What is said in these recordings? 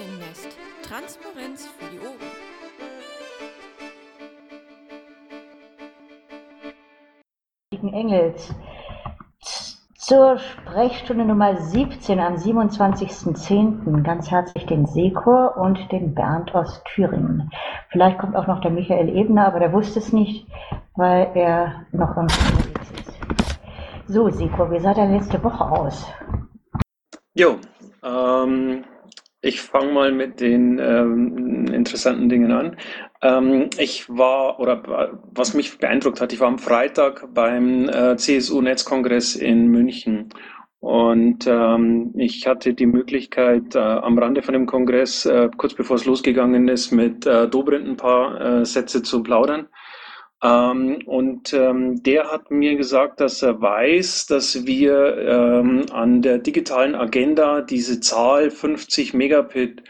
Krähennest. Transparenz für die Ohren. Engels zur Sprechstunde Nummer 17 am 27.10. ganz herzlich den Sekor und den Bernd aus Thüringen. Vielleicht kommt auch noch der Michael Ebner, aber der wusste es nicht, weil er noch unterwegs ist. So, Sekor, wie sah deine letzte Woche aus? Jo, ähm, ich fange mal mit den ähm, interessanten Dingen an. Ähm, ich war, oder was mich beeindruckt hat, ich war am Freitag beim äh, CSU-Netzkongress in München. Und ähm, ich hatte die Möglichkeit, äh, am Rande von dem Kongress, äh, kurz bevor es losgegangen ist, mit äh, Dobrindt ein paar äh, Sätze zu plaudern. Ähm, und ähm, der hat mir gesagt, dass er weiß, dass wir ähm, an der digitalen Agenda diese Zahl 50 Megabit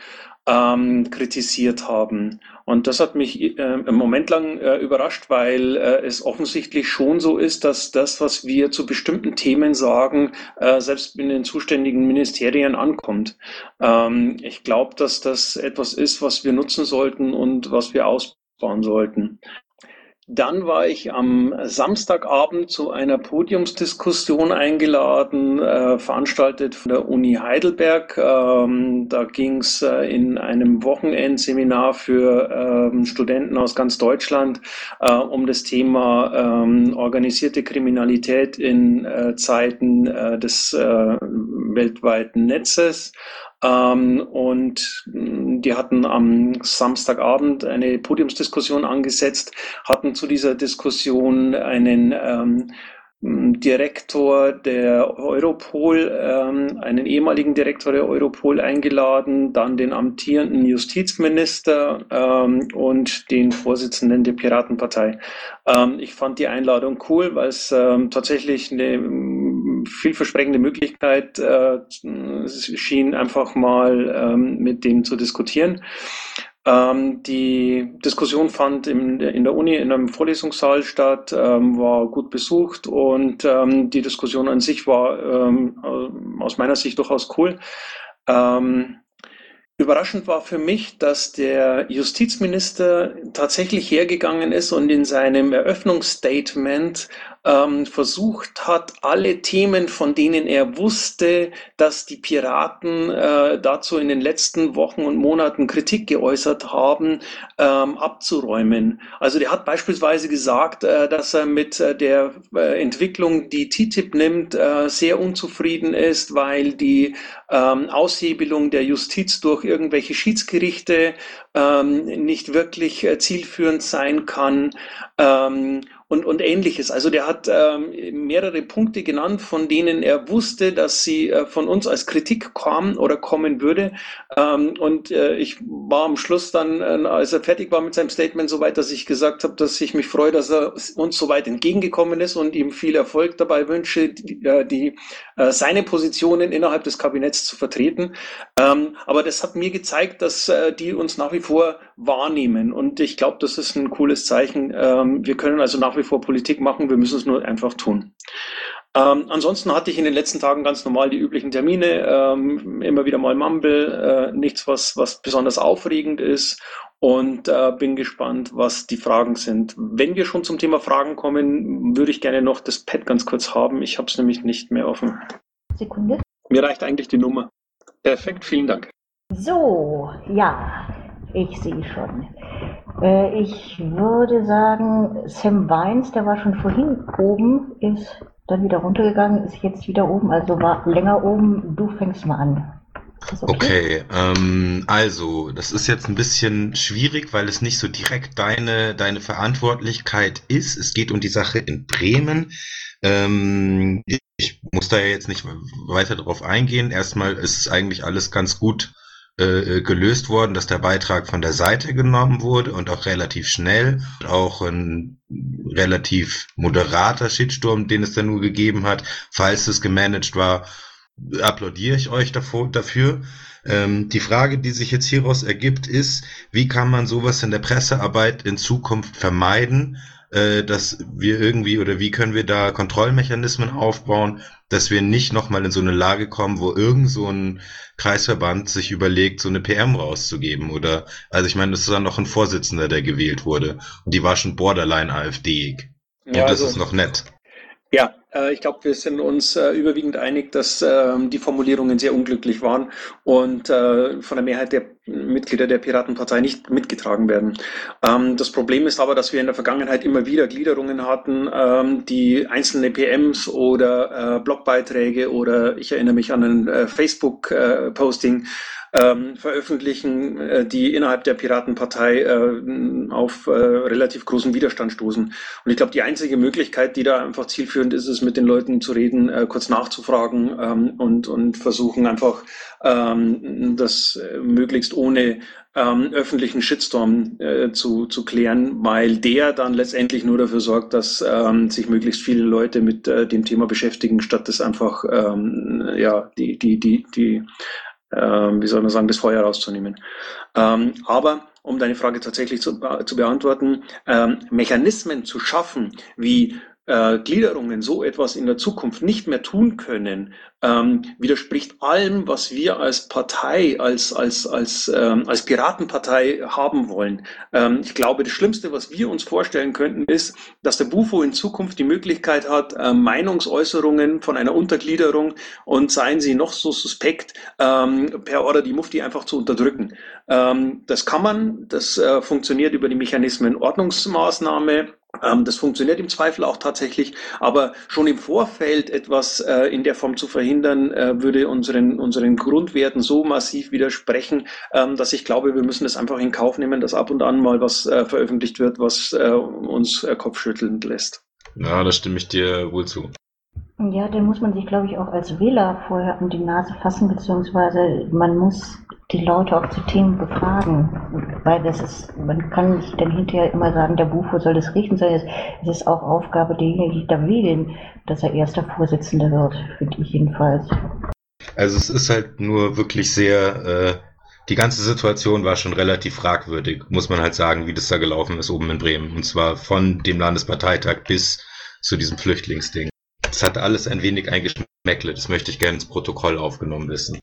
ähm, kritisiert haben. Und das hat mich äh, im Moment lang äh, überrascht, weil äh, es offensichtlich schon so ist, dass das, was wir zu bestimmten Themen sagen, äh, selbst in den zuständigen Ministerien ankommt. Ähm, ich glaube, dass das etwas ist, was wir nutzen sollten und was wir ausbauen sollten. Dann war ich am Samstagabend zu einer Podiumsdiskussion eingeladen, äh, veranstaltet von der Uni Heidelberg. Ähm, da ging es äh, in einem Wochenendseminar für ähm, Studenten aus ganz Deutschland äh, um das Thema ähm, organisierte Kriminalität in äh, Zeiten äh, des äh, weltweiten Netzes. Ähm, und die hatten am Samstagabend eine Podiumsdiskussion angesetzt, hatten zu dieser Diskussion einen ähm, Direktor der Europol, ähm, einen ehemaligen Direktor der Europol eingeladen, dann den amtierenden Justizminister ähm, und den Vorsitzenden der Piratenpartei. Ähm, ich fand die Einladung cool, weil es ähm, tatsächlich eine vielversprechende Möglichkeit äh, schien, einfach mal ähm, mit dem zu diskutieren. Ähm, die Diskussion fand in, in, der Uni in einem Vorlesungssaal statt, ähm, war gut besucht und ähm, die Diskussion an sich war ähm, aus meiner Sicht durchaus cool. Ähm, Überraschend war für mich, dass der Justizminister tatsächlich hergegangen ist und in seinem Eröffnungsstatement ähm, versucht hat, alle Themen, von denen er wusste, dass die Piraten äh, dazu in den letzten Wochen und Monaten Kritik geäußert haben, ähm, abzuräumen. Also der hat beispielsweise gesagt, äh, dass er mit äh, der äh, Entwicklung, die TTIP nimmt, äh, sehr unzufrieden ist, weil die ähm, Aushebelung der Justiz durch irgendwelche Schiedsgerichte ähm, nicht wirklich äh, zielführend sein kann. Und, und ähnliches. Also der hat ähm, mehrere Punkte genannt, von denen er wusste, dass sie äh, von uns als Kritik kamen oder kommen würde. Ähm, und äh, ich war am Schluss dann, äh, als er fertig war mit seinem Statement, so weit, dass ich gesagt habe, dass ich mich freue, dass er uns so weit entgegengekommen ist und ihm viel Erfolg dabei wünsche, die, äh, die äh, seine Positionen innerhalb des Kabinetts zu vertreten. Ähm, aber das hat mir gezeigt, dass äh, die uns nach wie vor wahrnehmen. Und ich glaube, das ist ein cooles Zeichen. Ähm, wir können also nach wie vor Politik machen, wir müssen es nur einfach tun. Ähm, ansonsten hatte ich in den letzten Tagen ganz normal die üblichen Termine, ähm, immer wieder mal Mumble, äh, nichts, was, was besonders aufregend ist und äh, bin gespannt, was die Fragen sind. Wenn wir schon zum Thema Fragen kommen, würde ich gerne noch das Pad ganz kurz haben. Ich habe es nämlich nicht mehr offen. Sekunde. Mir reicht eigentlich die Nummer. Perfekt, vielen Dank. So, ja, ich sehe schon. Äh, ich würde sagen, Sam Weins, der war schon vorhin oben, ist dann wieder runtergegangen, ist jetzt wieder oben, also war länger oben. Du fängst mal an. Okay, okay ähm, also das ist jetzt ein bisschen schwierig, weil es nicht so direkt deine, deine Verantwortlichkeit ist. Es geht um die Sache in Bremen. Ähm, ich muss da jetzt nicht weiter drauf eingehen. Erstmal ist eigentlich alles ganz gut gelöst worden, dass der Beitrag von der Seite genommen wurde und auch relativ schnell. Auch ein relativ moderater Shitsturm, den es dann nur gegeben hat. Falls es gemanagt war, applaudiere ich euch dafür. Ähm, die Frage, die sich jetzt hieraus ergibt, ist, wie kann man sowas in der Pressearbeit in Zukunft vermeiden? Äh, dass wir irgendwie oder wie können wir da Kontrollmechanismen aufbauen, dass wir nicht nochmal in so eine Lage kommen, wo irgend so ein Kreisverband sich überlegt, so eine PM rauszugeben oder, also ich meine, das ist dann noch ein Vorsitzender, der gewählt wurde und die war schon borderline AfD. Und ja, das also, ist noch nett. Ja, äh, ich glaube, wir sind uns äh, überwiegend einig, dass ähm, die Formulierungen sehr unglücklich waren und äh, von der Mehrheit der Mitglieder der Piratenpartei nicht mitgetragen werden. Ähm, das Problem ist aber, dass wir in der Vergangenheit immer wieder Gliederungen hatten, ähm, die einzelne PMs oder Blogbeiträge oder ich erinnere mich an ein Facebook-Posting ähm, veröffentlichen, äh, die innerhalb der Piratenpartei äh, auf äh, relativ großen Widerstand stoßen. Und ich glaube, die einzige Möglichkeit, die da einfach zielführend ist, ist mit den Leuten zu reden, äh, kurz nachzufragen ähm, und, und versuchen einfach ähm, das äh, möglichst ohne ähm, öffentlichen Shitstorm äh, zu, zu klären, weil der dann letztendlich nur dafür sorgt, dass ähm, sich möglichst viele Leute mit äh, dem Thema beschäftigen, statt das einfach ähm, ja die die die die ähm, wie soll man sagen, das Feuer rauszunehmen. Ähm, aber um deine Frage tatsächlich zu, zu beantworten, ähm, Mechanismen zu schaffen, wie äh, Gliederungen so etwas in der Zukunft nicht mehr tun können, ähm, widerspricht allem, was wir als Partei, als, als, als, ähm, als Piratenpartei haben wollen. Ähm, ich glaube, das Schlimmste, was wir uns vorstellen könnten, ist, dass der Bufo in Zukunft die Möglichkeit hat, äh, Meinungsäußerungen von einer Untergliederung und seien sie noch so suspekt, ähm, per Order die Mufti einfach zu unterdrücken. Ähm, das kann man, das äh, funktioniert über die Mechanismen Ordnungsmaßnahme, das funktioniert im Zweifel auch tatsächlich, aber schon im Vorfeld etwas äh, in der Form zu verhindern, äh, würde unseren, unseren Grundwerten so massiv widersprechen, ähm, dass ich glaube, wir müssen es einfach in Kauf nehmen, dass ab und an mal was äh, veröffentlicht wird, was uns kopfschüttelnd lässt. Ja, da stimme ich dir wohl zu. Ja, den muss man sich, glaube ich, auch als Wähler vorher an die Nase fassen, beziehungsweise man muss die Leute auch zu Themen befragen, weil das ist, man kann nicht dann hinterher immer sagen, der Bufo soll das richten, sondern es ist auch Aufgabe derjenigen, die da wählen, dass er erster Vorsitzender wird, finde ich jedenfalls. Also es ist halt nur wirklich sehr, äh, die ganze Situation war schon relativ fragwürdig, muss man halt sagen, wie das da gelaufen ist oben in Bremen. Und zwar von dem Landesparteitag bis zu diesem Flüchtlingsding. Es hat alles ein wenig ein Geschmäckle, das möchte ich gerne ins Protokoll aufgenommen wissen.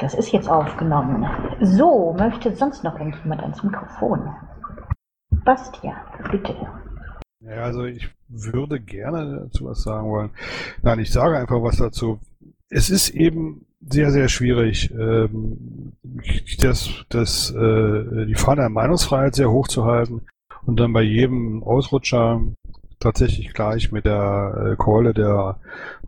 Das ist jetzt aufgenommen. So, möchte sonst noch irgendjemand ans Mikrofon? Bastian, bitte. Ja, also ich würde gerne dazu was sagen wollen. Nein, ich sage einfach was dazu. Es ist eben sehr, sehr schwierig, ähm, das, das, äh, die Fahne der Meinungsfreiheit sehr hoch zu halten und dann bei jedem Ausrutscher tatsächlich gleich mit der äh, Keule der,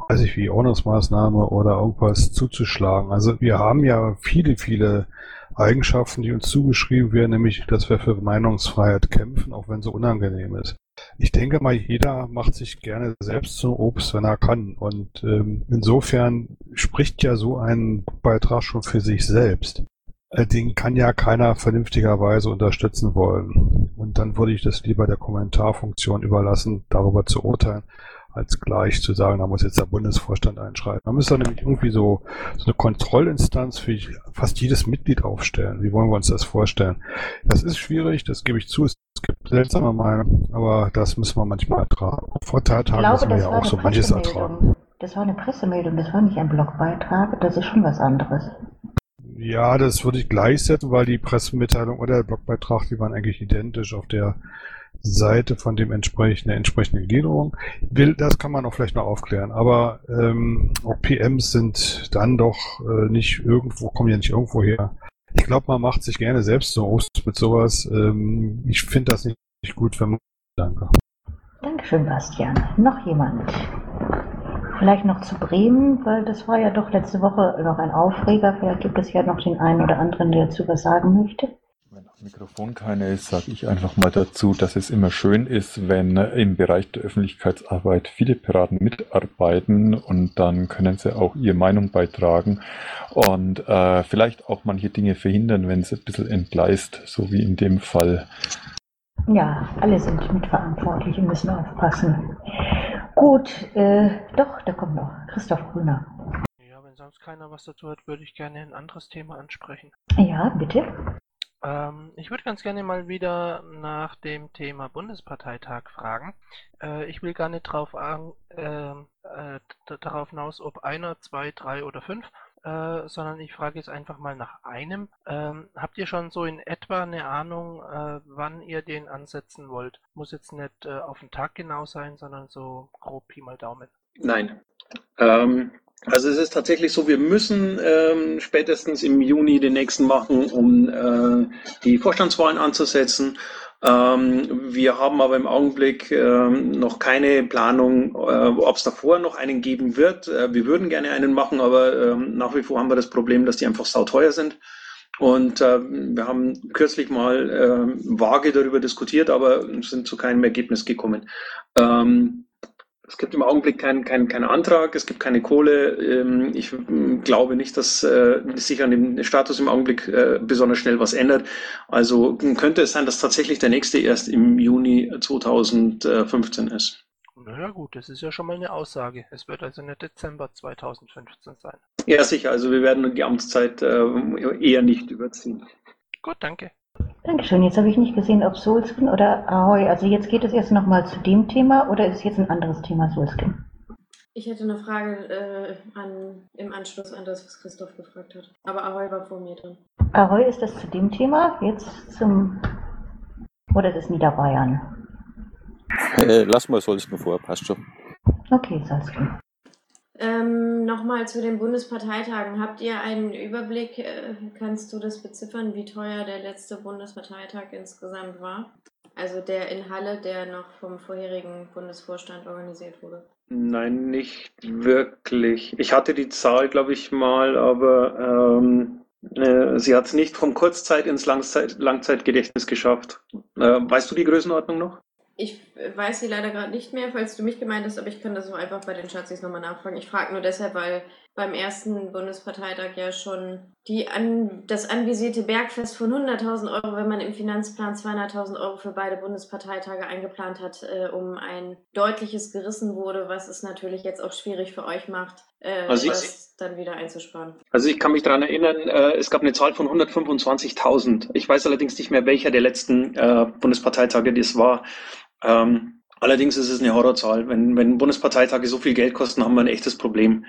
weiß ich wie, Ordnungsmaßnahme oder irgendwas zuzuschlagen. Also wir haben ja viele, viele Eigenschaften, die uns zugeschrieben werden, nämlich, dass wir für Meinungsfreiheit kämpfen, auch wenn so unangenehm ist. Ich denke mal, jeder macht sich gerne selbst zum Obst, wenn er kann. Und ähm, insofern spricht ja so ein Beitrag schon für sich selbst. Äh, den kann ja keiner vernünftigerweise unterstützen wollen. Und dann würde ich das lieber der Kommentarfunktion überlassen, darüber zu urteilen, als gleich zu sagen, da muss jetzt der Bundesvorstand einschreiten. Da müsste nämlich irgendwie so, so eine Kontrollinstanz für fast jedes Mitglied aufstellen. Wie wollen wir uns das vorstellen? Das ist schwierig, das gebe ich zu. Es gibt seltsame Meinungen, aber das müssen wir manchmal ertragen. Vor Tagen müssen wir ja auch so manches ertragen. Das war eine Pressemeldung, das war nicht ein Blogbeitrag, das ist schon was anderes. Ja, das würde ich gleichsetzen, weil die Pressemitteilung oder der Blogbeitrag, die waren eigentlich identisch auf der Seite von dem entsprechenden, der entsprechenden Gliederung. Das kann man auch vielleicht noch aufklären. Aber ähm, auch PMs sind dann doch äh, nicht irgendwo, kommen ja nicht irgendwo her. Ich glaube, man macht sich gerne selbst so mit sowas. Ähm, ich finde das nicht, nicht gut, wenn man. Danke. Dankeschön, Bastian. Noch jemand? Vielleicht noch zu Bremen, weil das war ja doch letzte Woche noch ein Aufreger. Vielleicht gibt es ja noch den einen oder anderen, der dazu was sagen möchte. Wenn auf Mikrofon keiner ist, sage ich einfach mal dazu, dass es immer schön ist, wenn im Bereich der Öffentlichkeitsarbeit viele Piraten mitarbeiten und dann können sie auch ihre Meinung beitragen und äh, vielleicht auch manche Dinge verhindern, wenn es ein bisschen entgleist, so wie in dem Fall. Ja, alle sind mitverantwortlich und müssen aufpassen. Gut, äh, doch, da kommt noch Christoph Grüner. Ja, wenn sonst keiner was dazu hat, würde ich gerne ein anderes Thema ansprechen. Ja, bitte. Ähm, ich würde ganz gerne mal wieder nach dem Thema Bundesparteitag fragen. Äh, ich will gar nicht drauf, an, äh, äh, darauf hinaus, ob einer, zwei, drei oder fünf, äh, sondern ich frage jetzt einfach mal nach einem. Ähm, habt ihr schon so in etwa eine Ahnung, äh, wann ihr den ansetzen wollt? Muss jetzt nicht äh, auf den Tag genau sein, sondern so grob Pi mal Daumen. Nein. Ähm, also es ist tatsächlich so, wir müssen ähm, spätestens im Juni den nächsten machen, um äh, die Vorstandswahlen anzusetzen. Ähm, wir haben aber im Augenblick ähm, noch keine Planung, äh, ob es davor noch einen geben wird. Äh, wir würden gerne einen machen, aber ähm, nach wie vor haben wir das Problem, dass die einfach sauteuer sind. Und äh, wir haben kürzlich mal äh, vage darüber diskutiert, aber sind zu keinem Ergebnis gekommen. Ähm, es gibt im Augenblick keinen kein, kein Antrag, es gibt keine Kohle. Ähm, ich glaube nicht, dass äh, sich an dem Status im Augenblick äh, besonders schnell was ändert. Also könnte es sein, dass tatsächlich der nächste erst im Juni 2015 ist. Naja gut, das ist ja schon mal eine Aussage. Es wird also nicht Dezember 2015 sein. Ja, sicher. Also wir werden die Amtszeit äh, eher nicht überziehen. Gut, danke. Dankeschön. Jetzt habe ich nicht gesehen, ob Soulskin oder Ahoy. Also jetzt geht es erst nochmal zu dem Thema oder ist jetzt ein anderes Thema Soulskin? Ich hätte eine Frage äh, an, im Anschluss an das, was Christoph gefragt hat. Aber Ahoy war vor mir drin. Ahoy, ist das zu dem Thema? Jetzt zum. Oder ist es Niederbayern? Äh, lass mal Soulskin vor, passt schon. Okay, Soulskin. Ähm, Nochmal zu den Bundesparteitagen. Habt ihr einen Überblick? Äh, kannst du das beziffern, wie teuer der letzte Bundesparteitag insgesamt war? Also der in Halle, der noch vom vorherigen Bundesvorstand organisiert wurde. Nein, nicht wirklich. Ich hatte die Zahl, glaube ich, mal, aber ähm, äh, sie hat es nicht vom Kurzzeit ins Langzeit Langzeitgedächtnis geschafft. Äh, weißt du die Größenordnung noch? Ich weiß sie leider gerade nicht mehr, falls du mich gemeint hast, aber ich kann das auch einfach bei den Schatzis nochmal nachfragen. Ich frage nur deshalb, weil beim ersten Bundesparteitag ja schon die an, das anvisierte Bergfest von 100.000 Euro, wenn man im Finanzplan 200.000 Euro für beide Bundesparteitage eingeplant hat, äh, um ein deutliches gerissen wurde, was es natürlich jetzt auch schwierig für euch macht, äh, also das dann wieder einzusparen. Also ich kann mich daran erinnern, äh, es gab eine Zahl von 125.000. Ich weiß allerdings nicht mehr, welcher der letzten äh, Bundesparteitage das war. Ähm, allerdings ist es eine Horrorzahl. Wenn, wenn Bundesparteitage so viel Geld kosten, haben wir ein echtes Problem.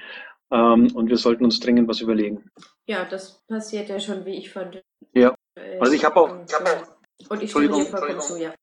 Ähm, und wir sollten uns dringend was überlegen. Ja, das passiert ja schon, wie ich fand. Ja. Also ich habe auch, ich hab auch. Und ich stimme dir vollkommen zu, ja.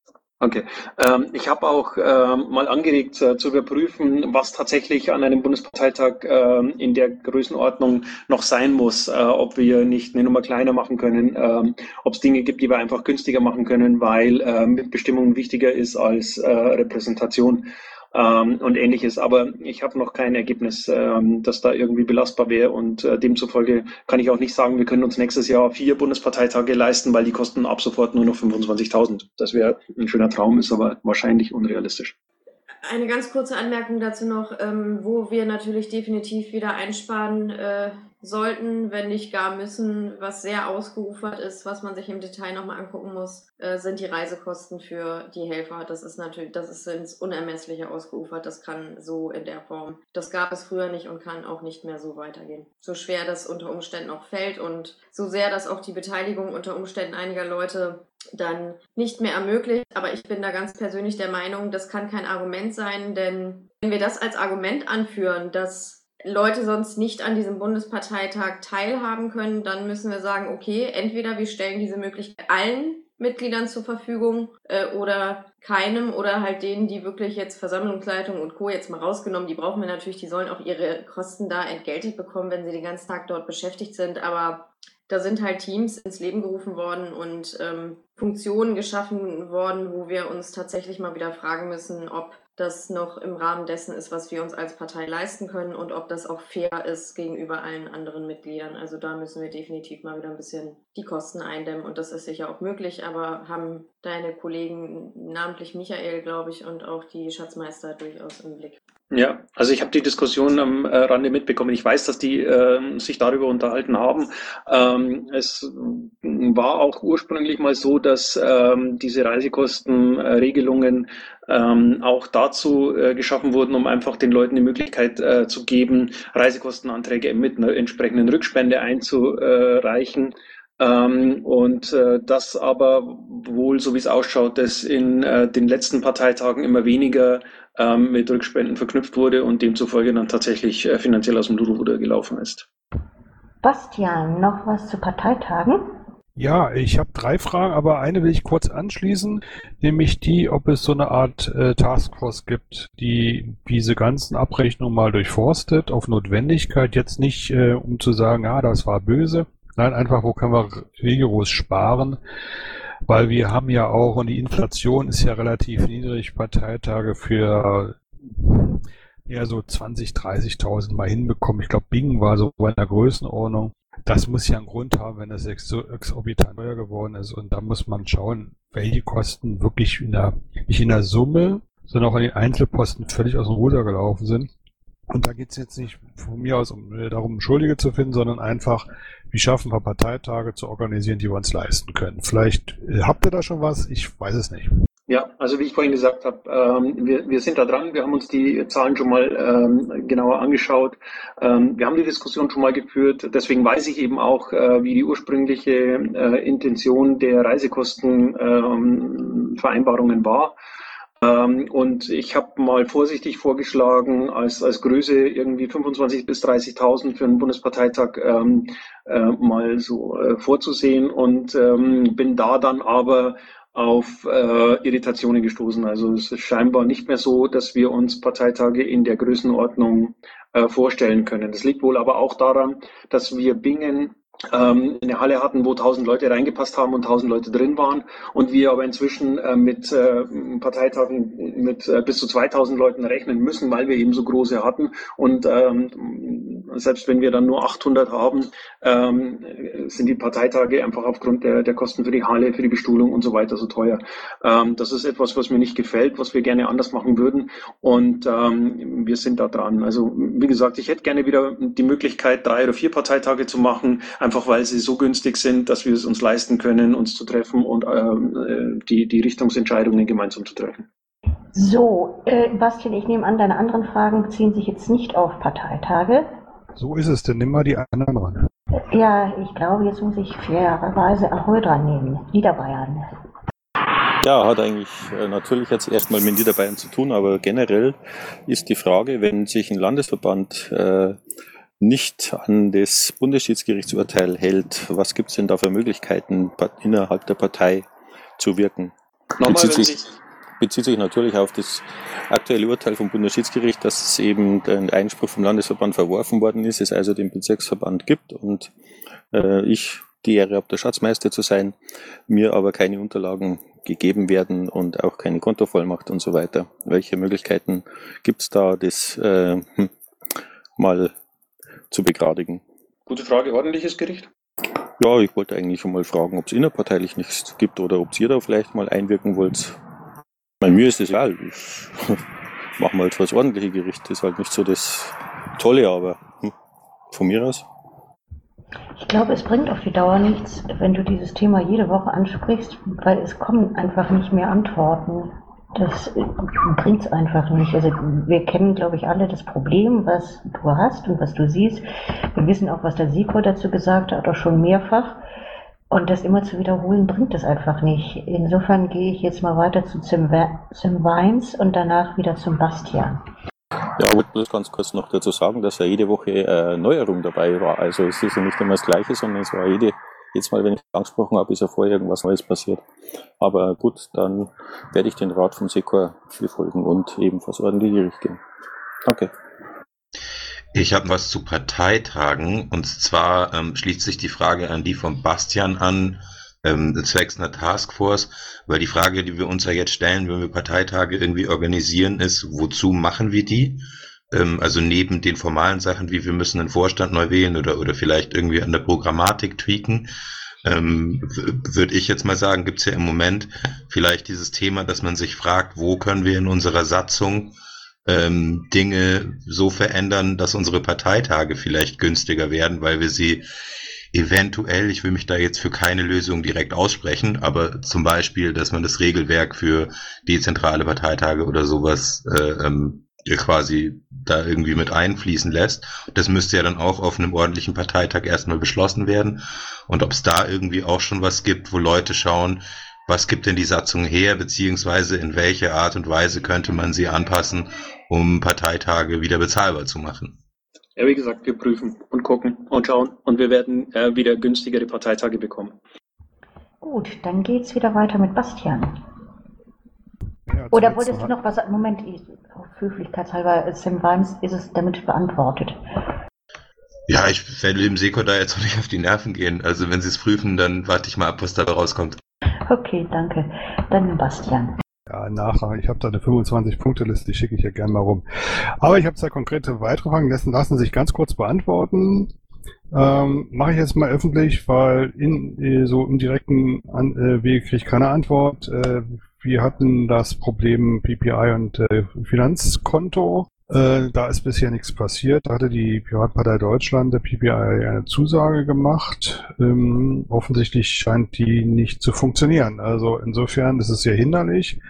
Okay. Ähm, ich habe auch ähm, mal angeregt äh, zu überprüfen, was tatsächlich an einem Bundesparteitag äh, in der Größenordnung noch sein muss, äh, ob wir nicht eine Nummer kleiner machen können, ähm, ob es Dinge gibt, die wir einfach günstiger machen können, weil äh, Mitbestimmung wichtiger ist als äh, Repräsentation ähm, und ähnliches. Aber ich habe noch kein Ergebnis, ähm, das da irgendwie belastbar wäre. Und äh, demzufolge kann ich auch nicht sagen, wir können uns nächstes Jahr vier Bundesparteitage leisten, weil die kosten ab sofort nur noch 25.000. Das wäre ein schöner Traum, ist aber wahrscheinlich unrealistisch. Eine ganz kurze Anmerkung dazu noch, ähm, wo wir natürlich definitiv wieder einsparen äh, sollten, wenn nicht gar müssen, was sehr ausgeufert ist, was man sich im Detail nochmal angucken muss, äh, sind die Reisekosten für die Helfer. Das ist natürlich, das ist ins Unermessliche ausgeufert. Das kann so in der Form. Das gab es früher nicht und kann auch nicht mehr so weitergehen. So schwer das unter Umständen auch fällt und so sehr das auch die Beteiligung unter Umständen einiger Leute dann nicht mehr ermöglicht. Aber ich bin da ganz persönlich der Meinung, das kann kein Argument sein, denn wenn wir das als Argument anführen, dass Leute sonst nicht an diesem Bundesparteitag teilhaben können, dann müssen wir sagen, okay, entweder wir stellen diese Möglichkeit allen Mitgliedern zur Verfügung äh, oder keinem oder halt denen, die wirklich jetzt Versammlungsleitung und Co. jetzt mal rausgenommen, die brauchen wir natürlich, die sollen auch ihre Kosten da entgeltet bekommen, wenn sie den ganzen Tag dort beschäftigt sind, aber da sind halt Teams ins Leben gerufen worden und ähm, Funktionen geschaffen worden, wo wir uns tatsächlich mal wieder fragen müssen, ob das noch im Rahmen dessen ist, was wir uns als Partei leisten können und ob das auch fair ist gegenüber allen anderen Mitgliedern. Also da müssen wir definitiv mal wieder ein bisschen die Kosten eindämmen und das ist sicher auch möglich, aber haben deine Kollegen, namentlich Michael, glaube ich, und auch die Schatzmeister durchaus im Blick. Ja, also ich habe die Diskussion am äh, Rande mitbekommen. Ich weiß, dass die äh, sich darüber unterhalten haben. Ähm, es war auch ursprünglich mal so, dass ähm, diese Reisekostenregelungen ähm, auch dazu äh, geschaffen wurden, um einfach den Leuten die Möglichkeit äh, zu geben, Reisekostenanträge mit einer entsprechenden Rückspende einzureichen. Ähm, und äh, das aber wohl, so wie es ausschaut, dass in äh, den letzten Parteitagen immer weniger ähm, mit Rückspenden verknüpft wurde und demzufolge dann tatsächlich äh, finanziell aus dem Ruder gelaufen ist. Bastian, noch was zu Parteitagen? Ja, ich habe drei Fragen, aber eine will ich kurz anschließen, nämlich die, ob es so eine Art äh, Taskforce gibt, die diese ganzen Abrechnungen mal durchforstet auf Notwendigkeit, jetzt nicht äh, um zu sagen, ah, das war böse, nein, einfach, wo können wir rigoros sparen, weil wir haben ja auch, und die Inflation ist ja relativ niedrig, Parteitage für eher so 20, 30.000 mal hinbekommen. Ich glaube, Bing war so in der Größenordnung. Das muss ja einen Grund haben, wenn das exorbitant teuer geworden ist. Und da muss man schauen, welche Kosten wirklich in der, nicht in der Summe, sondern auch in den Einzelposten völlig aus dem Ruder gelaufen sind. Und da geht es jetzt nicht von mir aus um, darum, Schuldige zu finden, sondern einfach, wie schaffen wir Parteitage zu organisieren, die wir uns leisten können. Vielleicht äh, habt ihr da schon was, ich weiß es nicht. Ja, also wie ich vorhin gesagt habe, ähm, wir, wir sind da dran. Wir haben uns die Zahlen schon mal ähm, genauer angeschaut. Ähm, wir haben die Diskussion schon mal geführt. Deswegen weiß ich eben auch, äh, wie die ursprüngliche äh, Intention der Reisekostenvereinbarungen ähm, war. Ähm, und ich habe mal vorsichtig vorgeschlagen, als, als Größe irgendwie 25.000 bis 30.000 für einen Bundesparteitag ähm, äh, mal so äh, vorzusehen und ähm, bin da dann aber auf äh, Irritationen gestoßen. Also es ist scheinbar nicht mehr so, dass wir uns Parteitage in der Größenordnung äh, vorstellen können. Das liegt wohl aber auch daran, dass wir Bingen ähm, eine Halle hatten, wo 1000 Leute reingepasst haben und 1000 Leute drin waren und wir aber inzwischen äh, mit äh, Parteitagen mit äh, bis zu 2000 Leuten rechnen müssen, weil wir eben so große hatten und ähm, selbst wenn wir dann nur 800 haben, ähm, sind die Parteitage einfach aufgrund der, der Kosten für die Halle, für die Bestuhlung und so weiter so teuer. Ähm, das ist etwas, was mir nicht gefällt, was wir gerne anders machen würden und ähm, wir sind da dran. Also wie gesagt, ich hätte gerne wieder die Möglichkeit, drei oder vier Parteitage zu machen, einfach weil sie so günstig sind, dass wir es uns leisten können, uns zu treffen und ähm, äh, die, die Richtungsentscheidungen gemeinsam zu treffen. So, äh, Bastian, ich nehme an, deine anderen Fragen beziehen sich jetzt nicht auf Parteitage. So ist es, denn nimm mal die anderen ran. Ja, ich glaube, jetzt muss ich fairerweise Ahoi dran nehmen. Niederbayern. Ja, hat eigentlich äh, natürlich jetzt erstmal mit Niederbayern zu tun, aber generell ist die Frage, wenn sich ein Landesverband äh, nicht an das Bundesschiedsgerichtsurteil hält, was gibt es denn da für Möglichkeiten, innerhalb der Partei zu wirken? Bezieht sich, bezieht sich natürlich auf das aktuelle Urteil vom Bundesschiedsgericht, dass eben der Einspruch vom Landesverband verworfen worden ist, es also den Bezirksverband gibt und äh, ich die Ehre habe, der Schatzmeister zu sein, mir aber keine Unterlagen gegeben werden und auch keine Kontovollmacht und so weiter. Welche Möglichkeiten gibt es da, das äh, hm, mal zu begradigen. Gute Frage, ordentliches Gericht? Ja, ich wollte eigentlich schon mal fragen, ob es innerparteilich nichts gibt oder ob ihr da vielleicht mal einwirken wollt. Bei mir ist es egal. Ich mache mal das ordentliche Gericht. Das ist halt nicht so das Tolle, aber hm, von mir aus. Ich glaube, es bringt auf die Dauer nichts, wenn du dieses Thema jede Woche ansprichst, weil es kommen einfach nicht mehr Antworten. Das bringt es einfach nicht. Also wir kennen, glaube ich, alle das Problem, was du hast und was du siehst. Wir wissen auch, was der Siko dazu gesagt hat, auch schon mehrfach. Und das immer zu wiederholen, bringt es einfach nicht. Insofern gehe ich jetzt mal weiter zu Sim, Weins und danach wieder zum Bastian. Ja, wollte bloß ganz kurz noch dazu sagen, dass ja jede Woche äh, Neuerung dabei war. Also es ist ja nicht immer das Gleiche, sondern es war jede Jetzt mal, wenn ich angesprochen habe, ist ja vorher irgendwas Neues passiert. Aber gut, dann werde ich den Rat vom Sekor befolgen und ebenfalls ordentlich Gericht gehen. Danke. Ich habe was zu Parteitagen und zwar ähm, schließt sich die Frage an die von Bastian an, ähm, zwecks einer Taskforce, weil die Frage, die wir uns ja jetzt stellen, wenn wir Parteitage irgendwie organisieren, ist, wozu machen wir die? Ähm, also neben den formalen Sachen, wie wir müssen einen Vorstand neu wählen oder, oder vielleicht irgendwie an der Programmatik tweaken, ähm, würde ich jetzt mal sagen, gibt es ja im Moment vielleicht dieses Thema, dass man sich fragt, wo können wir in unserer Satzung ähm, Dinge so verändern, dass unsere Parteitage vielleicht günstiger werden, weil wir sie eventuell, ich will mich da jetzt für keine Lösung direkt aussprechen, aber zum Beispiel, dass man das Regelwerk für dezentrale Parteitage oder sowas äh, ähm, quasi da irgendwie mit einfließen lässt. Das müsste ja dann auch auf einem ordentlichen Parteitag erstmal beschlossen werden. Und ob es da irgendwie auch schon was gibt, wo Leute schauen, was gibt denn die Satzung her, beziehungsweise in welche Art und Weise könnte man sie anpassen, um Parteitage wieder bezahlbar zu machen. Ja, wie gesagt, wir prüfen und gucken und schauen und wir werden äh, wieder günstigere Parteitage bekommen. Gut, dann geht's wieder weiter mit Bastian. Ja, Oder wolltest du noch was sagen? Moment, ich, auf Höflichkeitshalber, Sam Reims ist es damit beantwortet. Ja, ich werde dem Seko da jetzt auch nicht auf die Nerven gehen. Also wenn sie es prüfen, dann warte ich mal ab, was dabei rauskommt. Okay, danke. Dann Bastian. Ja, nachher. Ich habe da eine 25-Punkte-Liste, die schicke ich ja gerne mal rum. Aber ich habe zwei konkrete weitere Fragen, dessen lassen sich ganz kurz beantworten. Ähm, Mache ich jetzt mal öffentlich, weil in äh, so im direkten An äh, Weg kriege ich keine Antwort. Äh, wir hatten das Problem PPI und äh, Finanzkonto. Äh, da ist bisher nichts passiert. Da hatte die Piratpartei Deutschland der PPI eine Zusage gemacht. Ähm, offensichtlich scheint die nicht zu funktionieren. Also insofern ist es sehr hinderlich.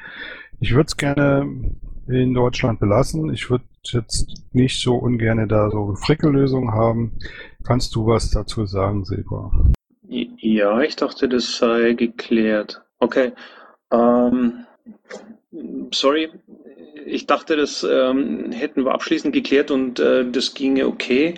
Ich würde es gerne in Deutschland belassen. Ich würde jetzt nicht so ungern da so Frickellösungen haben. Kannst du was dazu sagen, Silber? Ja, ich dachte, das sei geklärt. Okay. Ähm, sorry, ich dachte, das ähm, hätten wir abschließend geklärt und äh, das ginge okay.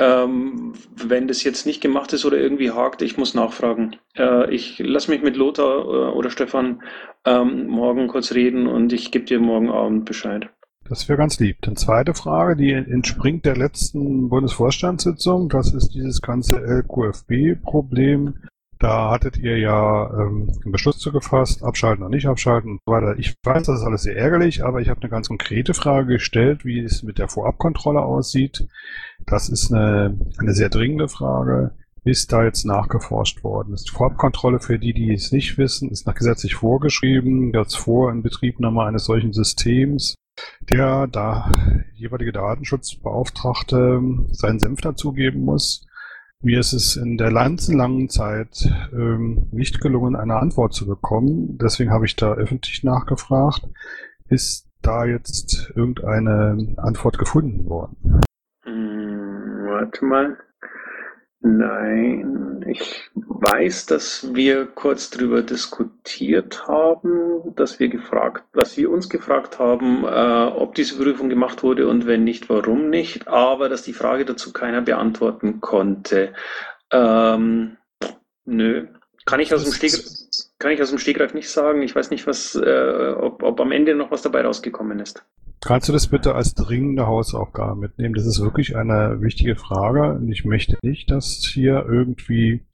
Ähm, wenn das jetzt nicht gemacht ist oder irgendwie hakt, ich muss nachfragen. Äh, ich lasse mich mit Lothar äh, oder Stefan ähm, morgen kurz reden und ich gebe dir morgen Abend Bescheid. Das wäre ganz lieb. Dann zweite Frage, die entspringt der letzten Bundesvorstandssitzung. Das ist dieses ganze LQFB-Problem. Da hattet ihr ja ähm, einen Beschluss zu gefasst, abschalten oder nicht abschalten und so weiter. Ich weiß, das ist alles sehr ärgerlich, aber ich habe eine ganz konkrete Frage gestellt, wie es mit der Vorabkontrolle aussieht. Das ist eine, eine sehr dringende Frage. Ist da jetzt nachgeforscht worden? Ist die Vorabkontrolle für die, die es nicht wissen, ist nach gesetzlich vorgeschrieben, das vor Inbetriebnahme eines solchen Systems der da jeweilige Datenschutzbeauftragte seinen Senf dazugeben muss. Mir ist es in der ganzen langen Zeit ähm, nicht gelungen, eine Antwort zu bekommen. Deswegen habe ich da öffentlich nachgefragt. Ist da jetzt irgendeine Antwort gefunden worden? Hm, warte mal. Nein, ich weiß, dass wir kurz drüber diskutiert haben, dass wir gefragt, dass wir uns gefragt haben, äh, ob diese Prüfung gemacht wurde und wenn nicht, warum nicht, aber dass die Frage dazu keiner beantworten konnte. Ähm, nö, kann ich aus dem Steg, kann ich aus dem Stegreif nicht sagen. Ich weiß nicht, was, äh, ob, ob am Ende noch was dabei rausgekommen ist. Kannst du das bitte als dringende Hausaufgabe mitnehmen? Das ist wirklich eine wichtige Frage und ich möchte nicht, dass hier irgendwie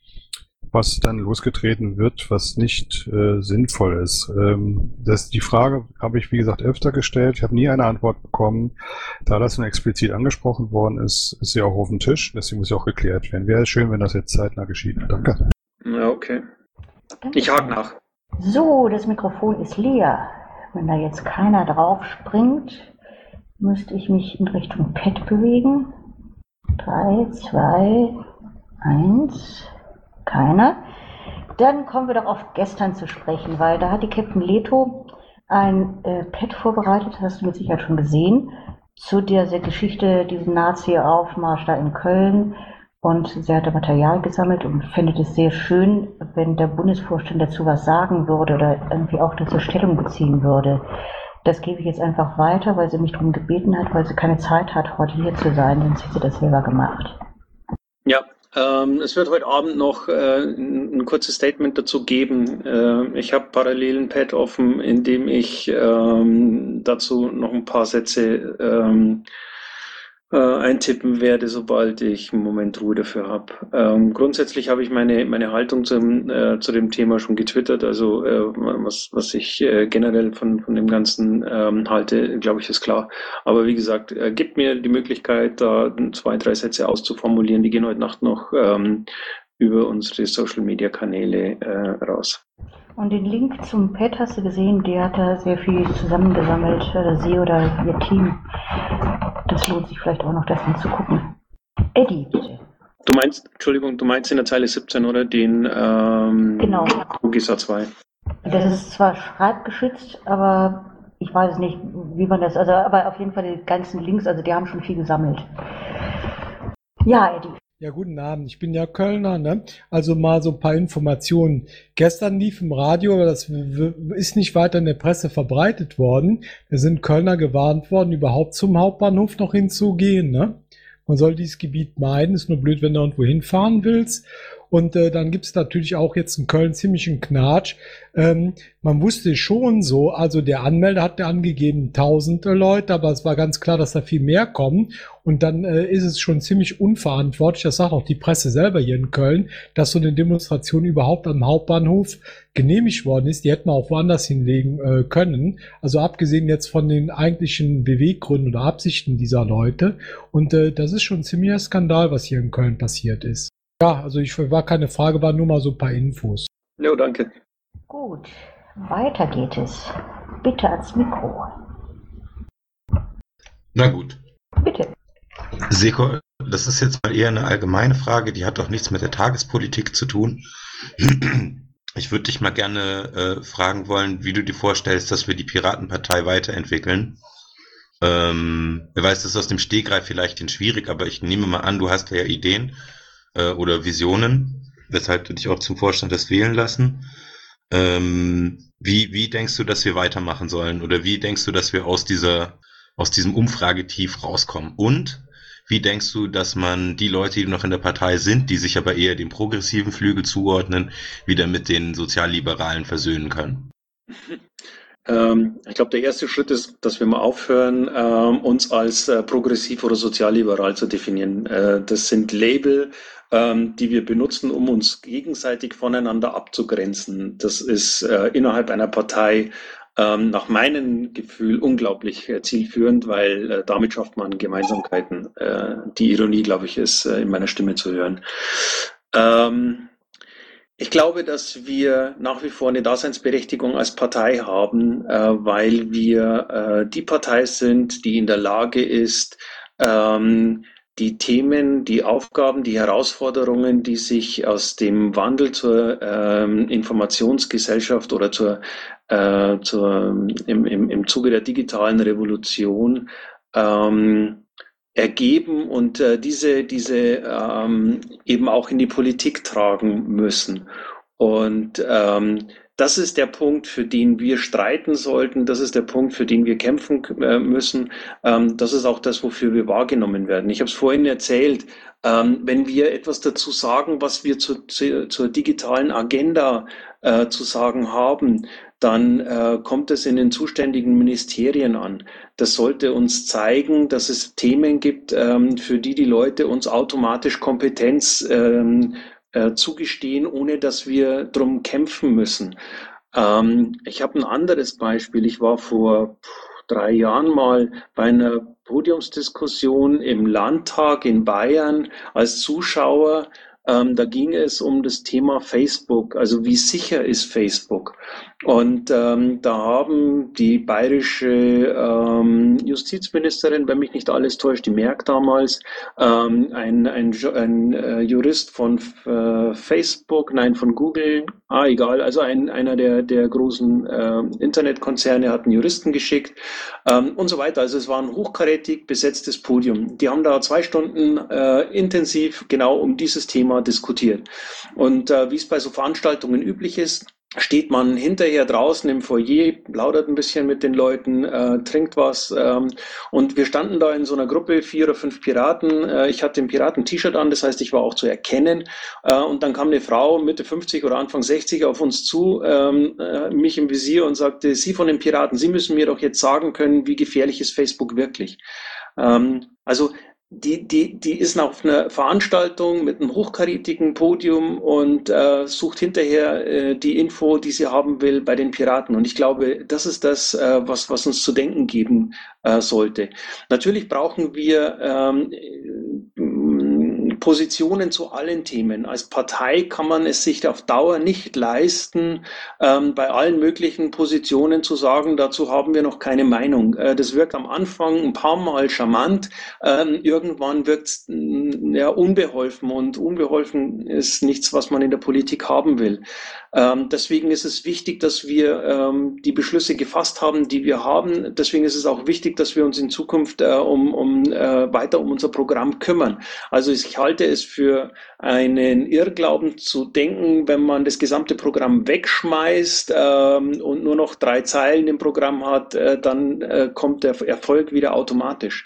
was dann losgetreten wird, was nicht äh, sinnvoll ist. Ähm, das, die Frage habe ich, wie gesagt, öfter gestellt. Ich habe nie eine Antwort bekommen. Da das nun explizit angesprochen worden ist, ist sie auch auf dem Tisch. Deswegen muss sie auch geklärt werden. Wäre schön, wenn das jetzt zeitnah geschieht. Danke. Ja, okay. Ich hake nach. So, das Mikrofon ist leer. Wenn da jetzt keiner drauf springt, müsste ich mich in Richtung Pad bewegen. 3, 2, 1, keiner. Dann kommen wir doch auf gestern zu sprechen, weil da hat die Captain Leto ein äh, Pad vorbereitet, hast du mit Sicherheit schon gesehen, zu dieser Geschichte, diesen Nazi-Aufmarsch da in Köln. Und sie hat da Material gesammelt und findet es sehr schön, wenn der Bundesvorstand dazu was sagen würde oder irgendwie auch dazu Stellung beziehen würde. Das gebe ich jetzt einfach weiter, weil sie mich darum gebeten hat, weil sie keine Zeit hat, heute hier zu sein, sonst hätte sie das selber gemacht. Ja, ähm, es wird heute Abend noch äh, ein, kurzes Statement dazu geben. Äh, ich habe parallel ein Pad offen, in dem ich ähm, dazu noch ein paar Sätze ähm, äh, eintippen werde, sobald ich einen Moment Ruhe dafür habe. Ähm, grundsätzlich habe ich meine, meine Haltung zum, äh, zu dem Thema schon getwittert, also äh, was, was ich äh, generell von, von dem Ganzen ähm, halte, glaube ich, ist klar. Aber wie gesagt, äh, gibt mir die Möglichkeit, da zwei, drei Sätze auszuformulieren. Die gehen heute Nacht noch ähm, über unsere Social-Media-Kanäle äh, raus. Und den Link zum Pad hast du gesehen, der hat da sehr viel zusammengesammelt, oder sie oder ihr Team. Das lohnt sich vielleicht auch noch, das anzugucken. Eddie, bitte. Du meinst, Entschuldigung, du meinst in der Zeile 17, oder? Den ähm, Genau. UGISA 2. Das ist zwar schreibgeschützt, aber ich weiß es nicht, wie man das, also aber auf jeden Fall die ganzen Links, also die haben schon viel gesammelt. Ja, Eddie. Ja, guten Abend. Ich bin ja Kölner, ne? Also mal so ein paar Informationen. Gestern lief im Radio, aber das ist nicht weiter in der Presse verbreitet worden. Da sind Kölner gewarnt worden, überhaupt zum Hauptbahnhof noch hinzugehen, ne? Man soll dieses Gebiet meiden. Ist nur blöd, wenn du irgendwo hinfahren willst. Und äh, dann gibt es natürlich auch jetzt in Köln ziemlichen Knatsch. Ähm, man wusste schon so, also der Anmelder hat angegeben tausende Leute, aber es war ganz klar, dass da viel mehr kommen. Und dann äh, ist es schon ziemlich unverantwortlich, das sagt auch die Presse selber hier in Köln, dass so eine Demonstration überhaupt am Hauptbahnhof genehmigt worden ist. Die hätten wir auch woanders hinlegen äh, können. Also abgesehen jetzt von den eigentlichen Beweggründen oder Absichten dieser Leute. Und äh, das ist schon ein ziemlicher Skandal, was hier in Köln passiert ist. Ja, also ich war keine Frage, war nur mal so ein paar Infos. Jo, danke. Gut, weiter geht es. Bitte ans Mikro. Na gut. Bitte. Seko, das ist jetzt mal eher eine allgemeine Frage, die hat doch nichts mit der Tagespolitik zu tun. Ich würde dich mal gerne äh, fragen wollen, wie du dir vorstellst, dass wir die Piratenpartei weiterentwickeln. Ähm, wer weiß, das ist aus dem Stegreif vielleicht schwierig, aber ich nehme mal an, du hast ja Ideen äh, oder Visionen, weshalb du dich auch zum Vorstand hast wählen lassen. Ähm, wie, wie denkst du, dass wir weitermachen sollen? Oder wie denkst du, dass wir aus dieser, aus diesem Umfragetief rauskommen? Und wie denkst du, dass man die Leute, die noch in der Partei sind, die sich aber eher dem progressiven Flügel zuordnen, wieder mit den Sozialliberalen versöhnen können? Ähm, ich glaube, der erste Schritt ist, dass wir mal aufhören, ähm, uns als äh, progressiv oder sozialliberal zu definieren. Äh, das sind Label, ähm, die wir benutzen, um uns gegenseitig voneinander abzugrenzen. Das ist äh, innerhalb einer Partei ähm, nach meinem Gefühl unglaublich zielführend, weil äh, damit schafft man Gemeinsamkeiten. Äh, die Ironie, glaube ich, ist in meiner Stimme zu hören. Ähm, ich glaube, dass wir nach wie vor eine Daseinsberechtigung als Partei haben, weil wir die Partei sind, die in der Lage ist, die Themen, die Aufgaben, die Herausforderungen, die sich aus dem Wandel zur ähm, Informationsgesellschaft oder zur, äh, zur, im, im, im Zuge der digitalen Revolution ähm, ergeben und äh, diese, diese ähm, eben auch in die Politik tragen müssen. Und ähm, das ist der Punkt, für den wir streiten sollten. Das ist der Punkt, für den wir kämpfen äh, müssen. Ähm, das ist auch das, wofür wir wahrgenommen werden. Ich habe es vorhin erzählt. Ähm, wenn wir etwas dazu sagen, was wir zu, zu, zur digitalen Agenda äh, zu sagen haben, dann äh, kommt es in den zuständigen Ministerien an. Das sollte uns zeigen, dass es Themen gibt, ähm, für die die Leute uns automatisch Kompetenz äh, zugestehen, ohne dass wir drum kämpfen müssen. Ähm, ich habe ein anderes Beispiel. Ich war vor drei Jahren mal bei einer Podiumsdiskussion im Landtag in Bayern als Zuschauer ähm, da ging es um das Thema Facebook, also wie sicher ist Facebook? Und ähm, da haben die bayerische ähm, Justizministerin, wenn mich nicht alles täuscht, die Merck damals, ähm, ein, ein, ein äh, Jurist von äh, Facebook, nein, von Google, ah, egal, also ein, einer der, der großen äh, Internetkonzerne hat einen Juristen geschickt ähm, und so weiter. Also es war ein hochkarätig besetztes Podium. Die haben da zwei Stunden äh, intensiv genau um dieses Thema diskutiert. Und äh, wie es bei so Veranstaltungen üblich ist, steht man hinterher draußen im Foyer, plaudert ein bisschen mit den Leuten, äh, trinkt was. Ähm, und wir standen da in so einer Gruppe, vier oder fünf Piraten. Äh, ich hatte ein Piraten-T-Shirt an, das heißt, ich war auch zu erkennen. Äh, und dann kam eine Frau, Mitte 50 oder Anfang 60, auf uns zu, ähm, äh, mich im Visier und sagte, Sie von den Piraten, Sie müssen mir doch jetzt sagen können, wie gefährlich ist Facebook wirklich. Ähm, also die, die, die ist auf einer Veranstaltung mit einem hochkarätigen Podium und äh, sucht hinterher äh, die Info, die sie haben will bei den Piraten. Und ich glaube, das ist das, äh, was, was uns zu denken geben äh, sollte. Natürlich brauchen wir ähm, Positionen zu allen Themen. Als Partei kann man es sich auf Dauer nicht leisten, ähm, bei allen möglichen Positionen zu sagen, dazu haben wir noch keine Meinung. Äh, das wirkt am Anfang ein paar Mal charmant. Ähm, irgendwann wirkt es ja, unbeholfen und unbeholfen ist nichts, was man in der Politik haben will. Ähm, deswegen ist es wichtig, dass wir ähm, die Beschlüsse gefasst haben, die wir haben. Deswegen ist es auch wichtig, dass wir uns in Zukunft äh, um, um äh, weiter um unser Programm kümmern. Also ich halte es für einen Irrglauben zu denken, wenn man das gesamte Programm wegschmeißt ähm, und nur noch drei Zeilen im Programm hat, äh, dann äh, kommt der Erfolg wieder automatisch.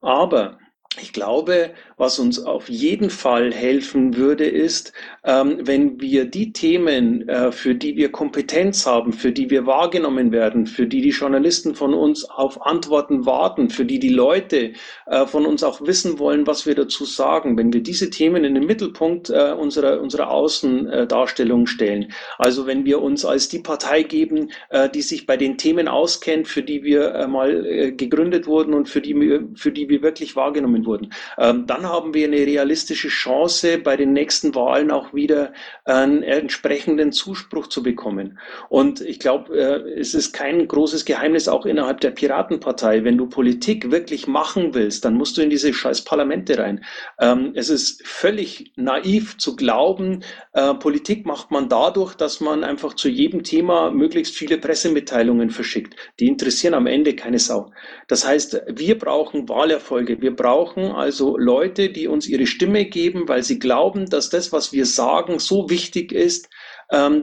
Aber ich glaube, was uns auf jeden Fall helfen würde, ist, ähm, wenn wir die Themen, äh, für die wir Kompetenz haben, für die wir wahrgenommen werden, für die die Journalisten von uns auf Antworten warten, für die die Leute äh, von uns auch wissen wollen, was wir dazu sagen, wenn wir diese Themen in den Mittelpunkt äh, unserer, unserer Außendarstellung stellen. Also wenn wir uns als die Partei geben, äh, die sich bei den Themen auskennt, für die wir äh, mal äh, gegründet wurden und für die, für die wir wirklich wahrgenommen wurden, ähm, dann haben wir eine realistische Chance, bei den nächsten Wahlen auch wieder einen entsprechenden Zuspruch zu bekommen. Und ich glaube, äh, es ist kein großes Geheimnis auch innerhalb der Piratenpartei. Wenn du Politik wirklich machen willst, dann musst du in diese scheiß Parlamente rein. Ähm, es ist völlig naiv zu glauben, äh, Politik macht man dadurch, dass man einfach zu jedem Thema möglichst viele Pressemitteilungen verschickt. Die interessieren am Ende keine Sau. Das heißt, wir brauchen Wahlerfolge. Wir brauchen also Leute, die uns ihre Stimme geben, weil sie glauben, dass das, was wir sagen, so wichtig ist,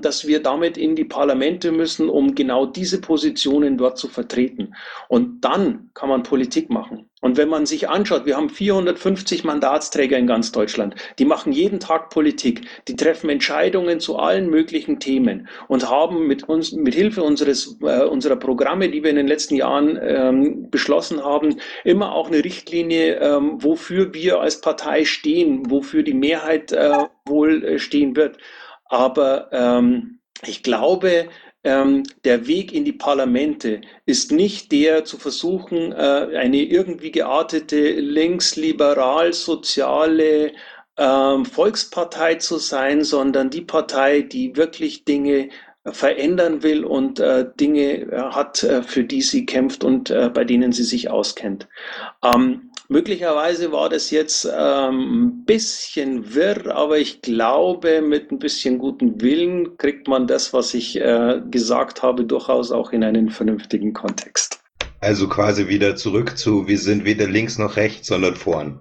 dass wir damit in die Parlamente müssen, um genau diese Positionen dort zu vertreten. Und dann kann man Politik machen. Und wenn man sich anschaut, wir haben 450 Mandatsträger in ganz Deutschland, die machen jeden Tag Politik, die treffen Entscheidungen zu allen möglichen Themen und haben mit uns, mit Hilfe unseres, äh, unserer Programme, die wir in den letzten Jahren ähm, beschlossen haben, immer auch eine Richtlinie, ähm, wofür wir als Partei stehen, wofür die Mehrheit äh, wohl äh, stehen wird. Aber ähm, ich glaube, ähm, der Weg in die Parlamente ist nicht der zu versuchen, äh, eine irgendwie geartete linksliberal-soziale ähm, Volkspartei zu sein, sondern die Partei, die wirklich Dinge verändern will und äh, Dinge äh, hat, äh, für die sie kämpft und äh, bei denen sie sich auskennt. Ähm, Möglicherweise war das jetzt ähm, ein bisschen wirr, aber ich glaube, mit ein bisschen guten Willen kriegt man das, was ich äh, gesagt habe, durchaus auch in einen vernünftigen Kontext. Also quasi wieder zurück zu, wir sind weder links noch rechts, sondern vorn.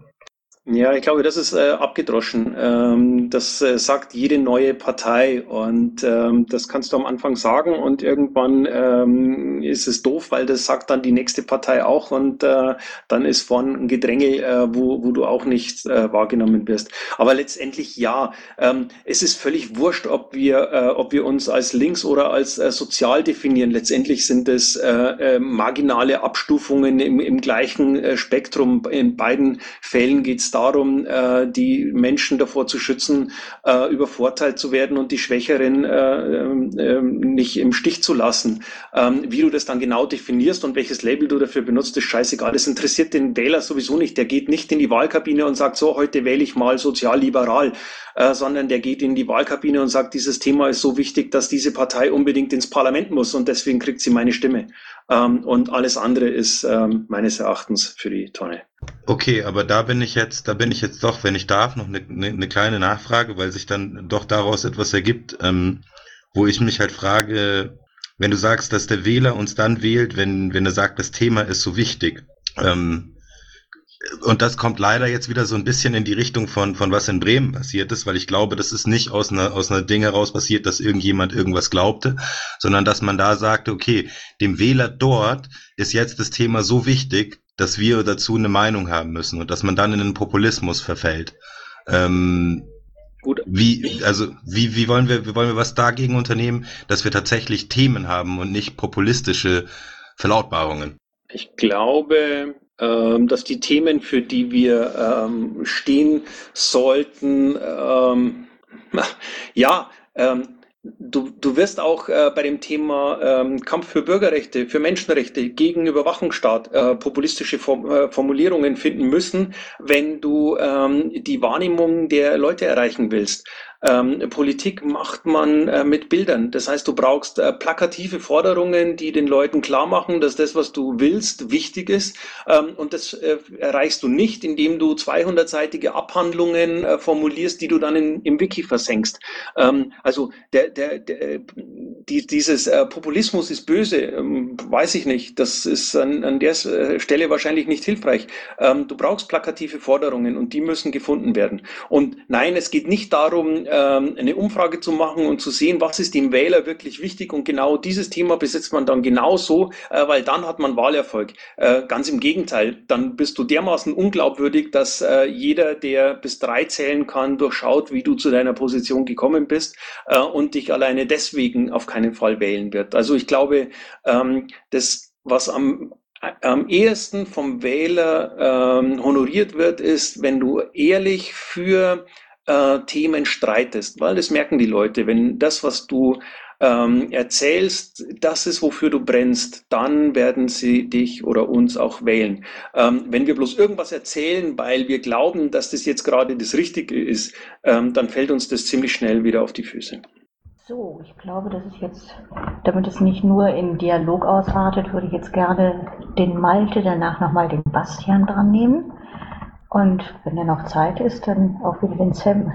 Ja, ich glaube, das ist äh, abgedroschen. Ähm, das äh, sagt jede neue Partei und ähm, das kannst du am Anfang sagen und irgendwann ähm, ist es doof, weil das sagt dann die nächste Partei auch und äh, dann ist vorn ein Gedränge, äh, wo, wo du auch nicht äh, wahrgenommen wirst. Aber letztendlich ja, ähm, es ist völlig wurscht, ob wir, äh, ob wir uns als links oder als äh, sozial definieren. Letztendlich sind es äh, äh, marginale Abstufungen im, im gleichen äh, Spektrum. In beiden Fällen geht es darum, äh, die Menschen davor zu schützen, äh, übervorteilt zu werden und die Schwächeren äh, äh, nicht im Stich zu lassen. Ähm, wie du das dann genau definierst und welches Label du dafür benutzt, ist scheißegal. Das interessiert den Wähler sowieso nicht. Der geht nicht in die Wahlkabine und sagt, so, heute wähle ich mal sozial-liberal, äh, sondern der geht in die Wahlkabine und sagt, dieses Thema ist so wichtig, dass diese Partei unbedingt ins Parlament muss und deswegen kriegt sie meine Stimme. Ähm, und alles andere ist ähm, meines Erachtens für die Tonne. Okay, aber da bin ich jetzt, da bin ich jetzt doch, wenn ich darf, noch eine, eine, eine kleine Nachfrage, weil sich dann doch daraus etwas ergibt, ähm, wo ich mich halt frage, wenn du sagst, dass der Wähler uns dann wählt, wenn, wenn er sagt, das Thema ist so wichtig. Ähm, und das kommt leider jetzt wieder so ein bisschen in die Richtung von, von was in Bremen passiert ist, weil ich glaube, das ist nicht aus einer, aus einer Ding heraus passiert, dass irgendjemand irgendwas glaubte, sondern dass man da sagte, okay, dem Wähler dort ist jetzt das Thema so wichtig, dass wir dazu eine Meinung haben müssen und dass man dann in den Populismus verfällt. Ähm, Gut. Wie, also, wie, wie wollen wir, wie wollen wir was dagegen unternehmen, dass wir tatsächlich Themen haben und nicht populistische Verlautbarungen? Ich glaube, ähm, dass die Themen, für die wir ähm, stehen sollten, ähm, ja, ähm, Du, du wirst auch äh, bei dem Thema ähm, Kampf für Bürgerrechte, für Menschenrechte gegen Überwachungsstaat äh, populistische Form, äh, Formulierungen finden müssen, wenn du ähm, die Wahrnehmung der Leute erreichen willst. Ähm, Politik macht man äh, mit Bildern. Das heißt, du brauchst äh, plakative Forderungen, die den Leuten klar machen, dass das, was du willst, wichtig ist. Ähm, und das äh, erreichst du nicht, indem du 200-seitige Abhandlungen äh, formulierst, die du dann in, im Wiki versenkst. Ähm, also der, der, der, die, dieses äh, Populismus ist böse, ähm, weiß ich nicht. Das ist an, an der äh, Stelle wahrscheinlich nicht hilfreich. Ähm, du brauchst plakative Forderungen und die müssen gefunden werden. Und nein, es geht nicht darum, ähm, eine Umfrage zu machen und zu sehen, was ist dem Wähler wirklich wichtig und genau dieses Thema besetzt man dann genauso, äh, weil dann hat man Wahlerfolg. Äh, ganz im Gegenteil, dann bist du dermaßen unglaubwürdig, dass äh, jeder, der bis drei zählen kann, durchschaut, wie du zu deiner Position gekommen bist und dich alleine deswegen auf keinen Fall wählen wird. Also ich glaube, ähm, das, was am am ehesten vom Wähler ähm, honoriert wird, ist, wenn du ehrlich für äh, Themen streitest, weil das merken die Leute. Wenn das, was du ähm, erzählst, das ist, wofür du brennst, dann werden sie dich oder uns auch wählen. Ähm, wenn wir bloß irgendwas erzählen, weil wir glauben, dass das jetzt gerade das Richtige ist, ähm, dann fällt uns das ziemlich schnell wieder auf die Füße. So, ich glaube, das ist jetzt, damit es nicht nur in Dialog ausartet, würde ich jetzt gerne den Malte, danach nochmal den Bastian dran nehmen. Und wenn er noch Zeit ist, dann auch wieder den Sam.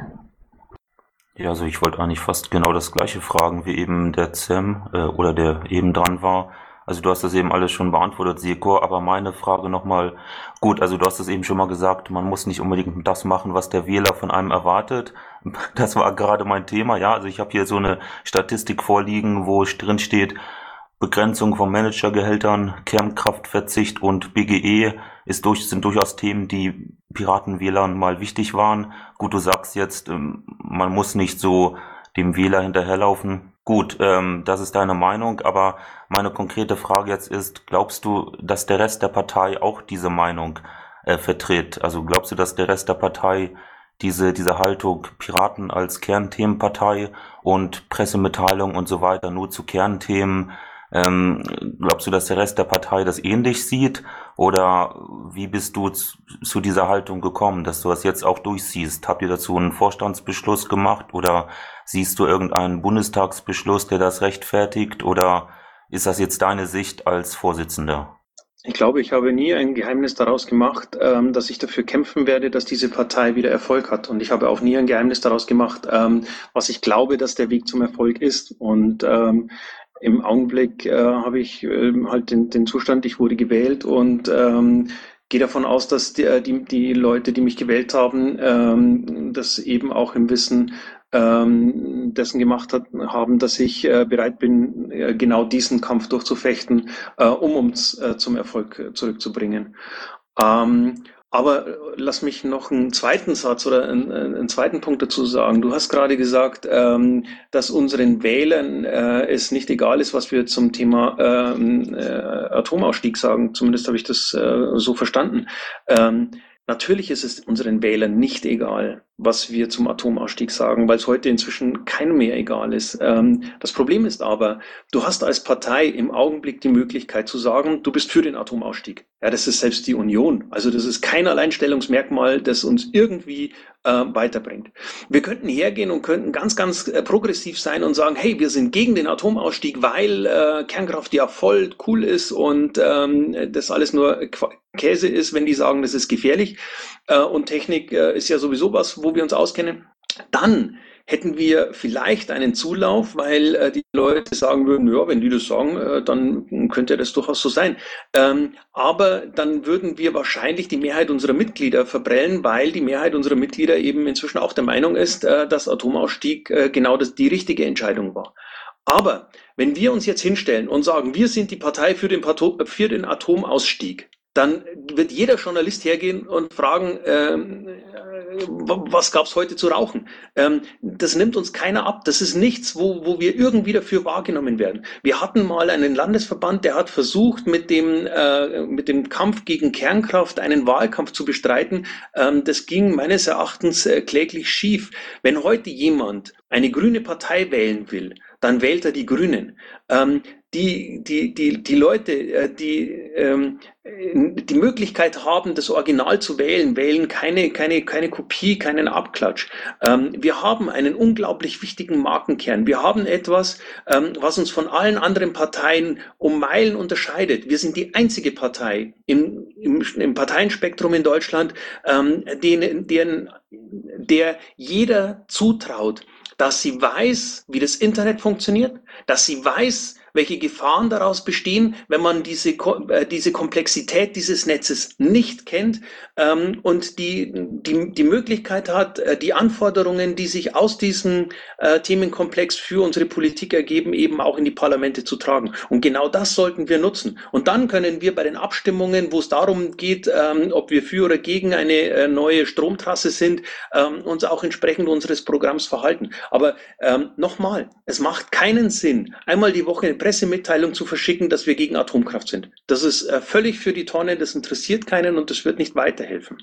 Ja, also ich wollte eigentlich fast genau das gleiche fragen wie eben der Sam äh, oder der eben dran war. Also du hast das eben alles schon beantwortet, Seko, aber meine Frage nochmal, gut, also du hast es eben schon mal gesagt, man muss nicht unbedingt das machen, was der Wähler von einem erwartet. Das war gerade mein Thema, ja. Also ich habe hier so eine Statistik vorliegen, wo drin steht, Begrenzung von Managergehältern, Kernkraftverzicht und BGE ist durch, sind durchaus Themen, die Piratenwählern mal wichtig waren. Gut, du sagst jetzt, ähm, man muss nicht so dem Wähler hinterherlaufen. Gut, ähm, das ist deine Meinung, aber meine konkrete Frage jetzt ist, glaubst du, dass der Rest der Partei auch diese Meinung äh, vertritt? Also glaubst du, dass der Rest der Partei diese, diese Haltung Piraten als Kernthemenpartei und Pressemitteilung und so weiter nur zu Kernthemen ähm, glaubst du, dass der Rest der Partei das ähnlich sieht? Oder wie bist du zu dieser Haltung gekommen, dass du das jetzt auch durchsiehst? Habt ihr dazu einen Vorstandsbeschluss gemacht oder siehst du irgendeinen Bundestagsbeschluss, der das rechtfertigt? Oder ist das jetzt deine Sicht als Vorsitzender? Ich glaube, ich habe nie ein Geheimnis daraus gemacht, ähm, dass ich dafür kämpfen werde, dass diese Partei wieder Erfolg hat. Und ich habe auch nie ein Geheimnis daraus gemacht, ähm, was ich glaube, dass der Weg zum Erfolg ist. Und ähm, im Augenblick äh, habe ich äh, halt den, den Zustand, ich wurde gewählt und ähm, gehe davon aus, dass die, äh, die, die Leute, die mich gewählt haben, ähm, das eben auch im Wissen ähm, dessen gemacht hat, haben, dass ich äh, bereit bin, äh, genau diesen Kampf durchzufechten, äh, um uns äh, zum Erfolg zurückzubringen. Ähm, aber äh, lass mich noch einen zweiten Satz oder einen, einen zweiten Punkt dazu sagen. Du hast gerade gesagt, ähm, dass unseren Wählern äh, es nicht egal ist, was wir zum Thema ähm, äh, Atomausstieg sagen. Zumindest habe ich das äh, so verstanden. Ähm, natürlich ist es unseren Wählern nicht egal was wir zum Atomausstieg sagen, weil es heute inzwischen keinem mehr egal ist. Ähm, das Problem ist aber, du hast als Partei im Augenblick die Möglichkeit zu sagen, du bist für den Atomausstieg. Ja, das ist selbst die Union. Also das ist kein Alleinstellungsmerkmal, das uns irgendwie äh, weiterbringt. Wir könnten hergehen und könnten ganz, ganz äh, progressiv sein und sagen, hey, wir sind gegen den Atomausstieg, weil äh, Kernkraft ja voll cool ist und ähm, das alles nur Käse ist, wenn die sagen, das ist gefährlich. Äh, und Technik äh, ist ja sowieso was, wo wir uns auskennen, dann hätten wir vielleicht einen Zulauf, weil äh, die Leute sagen würden, ja, wenn die das sagen, äh, dann könnte das durchaus so sein. Ähm, aber dann würden wir wahrscheinlich die Mehrheit unserer Mitglieder verbrellen, weil die Mehrheit unserer Mitglieder eben inzwischen auch der Meinung ist, äh, dass Atomausstieg äh, genau das, die richtige Entscheidung war. Aber wenn wir uns jetzt hinstellen und sagen, wir sind die Partei für den, für den Atomausstieg, dann wird jeder Journalist hergehen und fragen, ähm, was gab's heute zu rauchen? Ähm, das nimmt uns keiner ab. Das ist nichts, wo, wo wir irgendwie dafür wahrgenommen werden. Wir hatten mal einen Landesverband, der hat versucht, mit dem, äh, mit dem Kampf gegen Kernkraft einen Wahlkampf zu bestreiten. Ähm, das ging meines Erachtens äh, kläglich schief. Wenn heute jemand eine grüne Partei wählen will, dann wählt er die Grünen. Ähm, die, die, die, die Leute, äh, die ähm, die Möglichkeit haben, das Original zu wählen, wählen keine, keine, keine Kopie, keinen Abklatsch. Ähm, wir haben einen unglaublich wichtigen Markenkern. Wir haben etwas, ähm, was uns von allen anderen Parteien um Meilen unterscheidet. Wir sind die einzige Partei im, im, im Parteienspektrum in Deutschland, ähm, denen, deren, der jeder zutraut, dass sie weiß, wie das Internet funktioniert, dass sie weiß, welche Gefahren daraus bestehen, wenn man diese, äh, diese Komplexität dieses Netzes nicht kennt ähm, und die, die, die Möglichkeit hat, äh, die Anforderungen, die sich aus diesem äh, Themenkomplex für unsere Politik ergeben, eben auch in die Parlamente zu tragen. Und genau das sollten wir nutzen. Und dann können wir bei den Abstimmungen, wo es darum geht, ähm, ob wir für oder gegen eine äh, neue Stromtrasse sind, ähm, uns auch entsprechend unseres Programms verhalten. Aber ähm, nochmal, es macht keinen Sinn, einmal die Woche Pressemitteilung zu verschicken, dass wir gegen Atomkraft sind. Das ist äh, völlig für die Tonne, das interessiert keinen und das wird nicht weiterhelfen.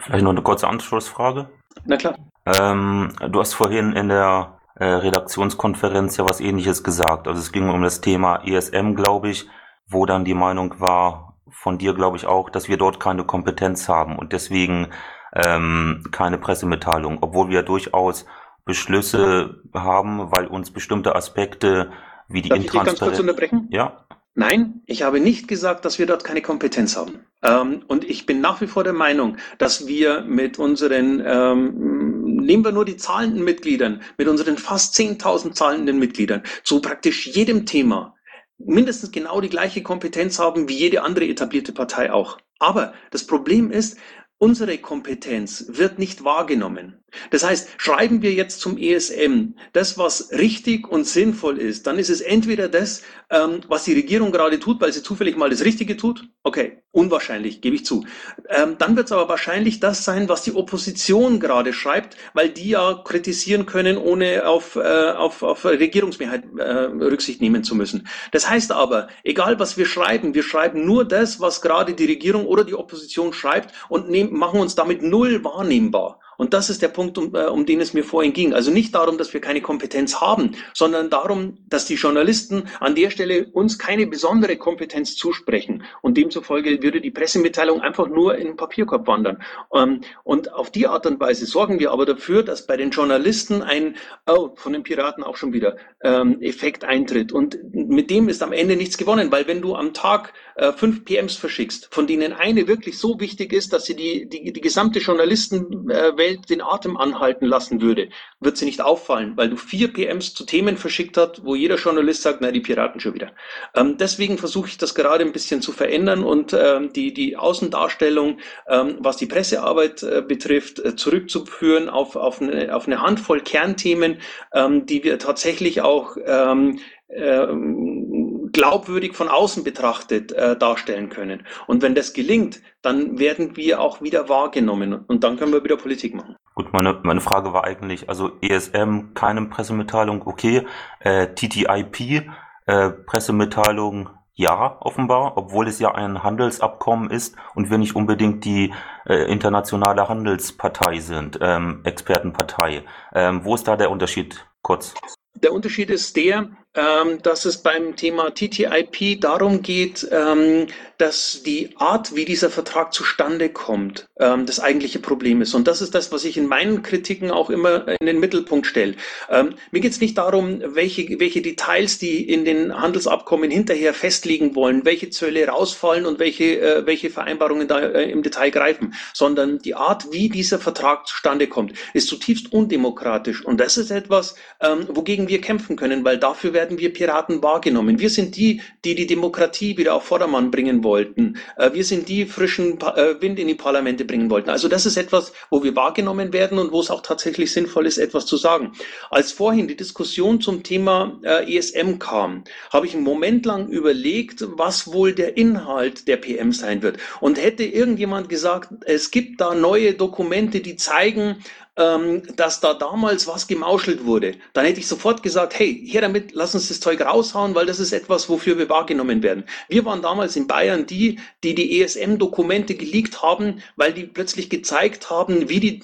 Vielleicht noch eine kurze Anschlussfrage. Na klar. Ähm, du hast vorhin in der äh, Redaktionskonferenz ja was ähnliches gesagt. Also es ging um das Thema ESM, glaube ich, wo dann die Meinung war, von dir glaube ich auch, dass wir dort keine Kompetenz haben und deswegen ähm, keine Pressemitteilung, obwohl wir durchaus Beschlüsse haben, weil uns bestimmte Aspekte wie die Darf ich dich ganz kurz unterbrechen? Ja. Nein, ich habe nicht gesagt, dass wir dort keine Kompetenz haben. Ähm, und ich bin nach wie vor der Meinung, dass wir mit unseren, ähm, nehmen wir nur die zahlenden Mitgliedern, mit unseren fast 10.000 zahlenden Mitgliedern zu praktisch jedem Thema mindestens genau die gleiche Kompetenz haben wie jede andere etablierte Partei auch. Aber das Problem ist, Unsere Kompetenz wird nicht wahrgenommen. Das heißt, schreiben wir jetzt zum ESM das, was richtig und sinnvoll ist, dann ist es entweder das, ähm, was die Regierung gerade tut, weil sie zufällig mal das Richtige tut. Okay, unwahrscheinlich, gebe ich zu. Ähm, dann wird es aber wahrscheinlich das sein, was die Opposition gerade schreibt, weil die ja kritisieren können, ohne auf, äh, auf, auf Regierungsmehrheit äh, Rücksicht nehmen zu müssen. Das heißt aber, egal was wir schreiben, wir schreiben nur das, was gerade die Regierung oder die Opposition schreibt und nehmen, machen uns damit null wahrnehmbar. Und das ist der Punkt, um, äh, um den es mir vorhin ging. Also nicht darum, dass wir keine Kompetenz haben, sondern darum, dass die Journalisten an der Stelle uns keine besondere Kompetenz zusprechen. Und demzufolge würde die Pressemitteilung einfach nur in den Papierkorb wandern. Ähm, und auf die Art und Weise sorgen wir aber dafür, dass bei den Journalisten ein, oh, von den Piraten auch schon wieder, ähm, Effekt eintritt. Und mit dem ist am Ende nichts gewonnen, weil wenn du am Tag äh, fünf PMs verschickst, von denen eine wirklich so wichtig ist, dass sie die, die, die gesamte Journalistenwelt Den Atem anhalten lassen würde, wird sie nicht auffallen, weil du vier PMs zu Themen verschickt hast, wo jeder Journalist sagt, na, die Piraten schon wieder. Ähm, deswegen versuche ich das gerade ein bisschen zu verändern und ähm, die, die Außendarstellung, ähm, was die Pressearbeit äh, betrifft, äh, zurückzuführen auf, auf, eine, auf eine Handvoll Kernthemen, ähm, die wir tatsächlich auch ähm, ähm, glaubwürdig von außen betrachtet äh, darstellen können. Und wenn das gelingt, dann werden wir auch wieder wahrgenommen und dann können wir wieder Politik machen. Gut, meine, meine Frage war eigentlich, also ESM, keine Pressemitteilung, okay, äh, TTIP, äh, Pressemitteilung, ja, offenbar, obwohl es ja ein Handelsabkommen ist und wir nicht unbedingt die äh, internationale Handelspartei sind, ähm, Expertenpartei. Ähm, wo ist da der Unterschied? Kurz. Der Unterschied ist der, ähm, dass es beim Thema TTIP darum geht, ähm, dass die Art, wie dieser Vertrag zustande kommt, ähm, das eigentliche Problem ist. Und das ist das, was ich in meinen Kritiken auch immer in den Mittelpunkt stelle. Ähm, mir geht es nicht darum, welche, welche Details die in den Handelsabkommen hinterher festlegen wollen, welche Zölle rausfallen und welche, äh, welche Vereinbarungen da äh, im Detail greifen, sondern die Art, wie dieser Vertrag zustande kommt, ist zutiefst undemokratisch. Und das ist etwas, ähm, wogegen wir kämpfen können, weil dafür werden wir Piraten wahrgenommen. Wir sind die, die die Demokratie wieder auf Vordermann bringen wollten. Äh, wir sind die frischen äh, Wind in die Parlamente bringen wollten. Also das ist etwas, wo wir wahrgenommen werden und wo es auch tatsächlich sinnvoll ist, etwas zu sagen. Als vorhin die Diskussion zum Thema äh, ESM kam, habe ich einen Moment lang überlegt, was wohl der Inhalt der PM sein wird. Und hätte irgendjemand gesagt, es gibt da neue Dokumente, die zeigen, ähm, dass da damals was gemauschelt wurde, dann hätte ich sofort gesagt, hey, hier damit, lass uns das Zeug raushauen, weil das ist etwas, wofür wir wahrgenommen werden. Wir waren damals in Bayern die, die die ESM-Dokumente geleakt haben, weil die plötzlich gezeigt haben, wie die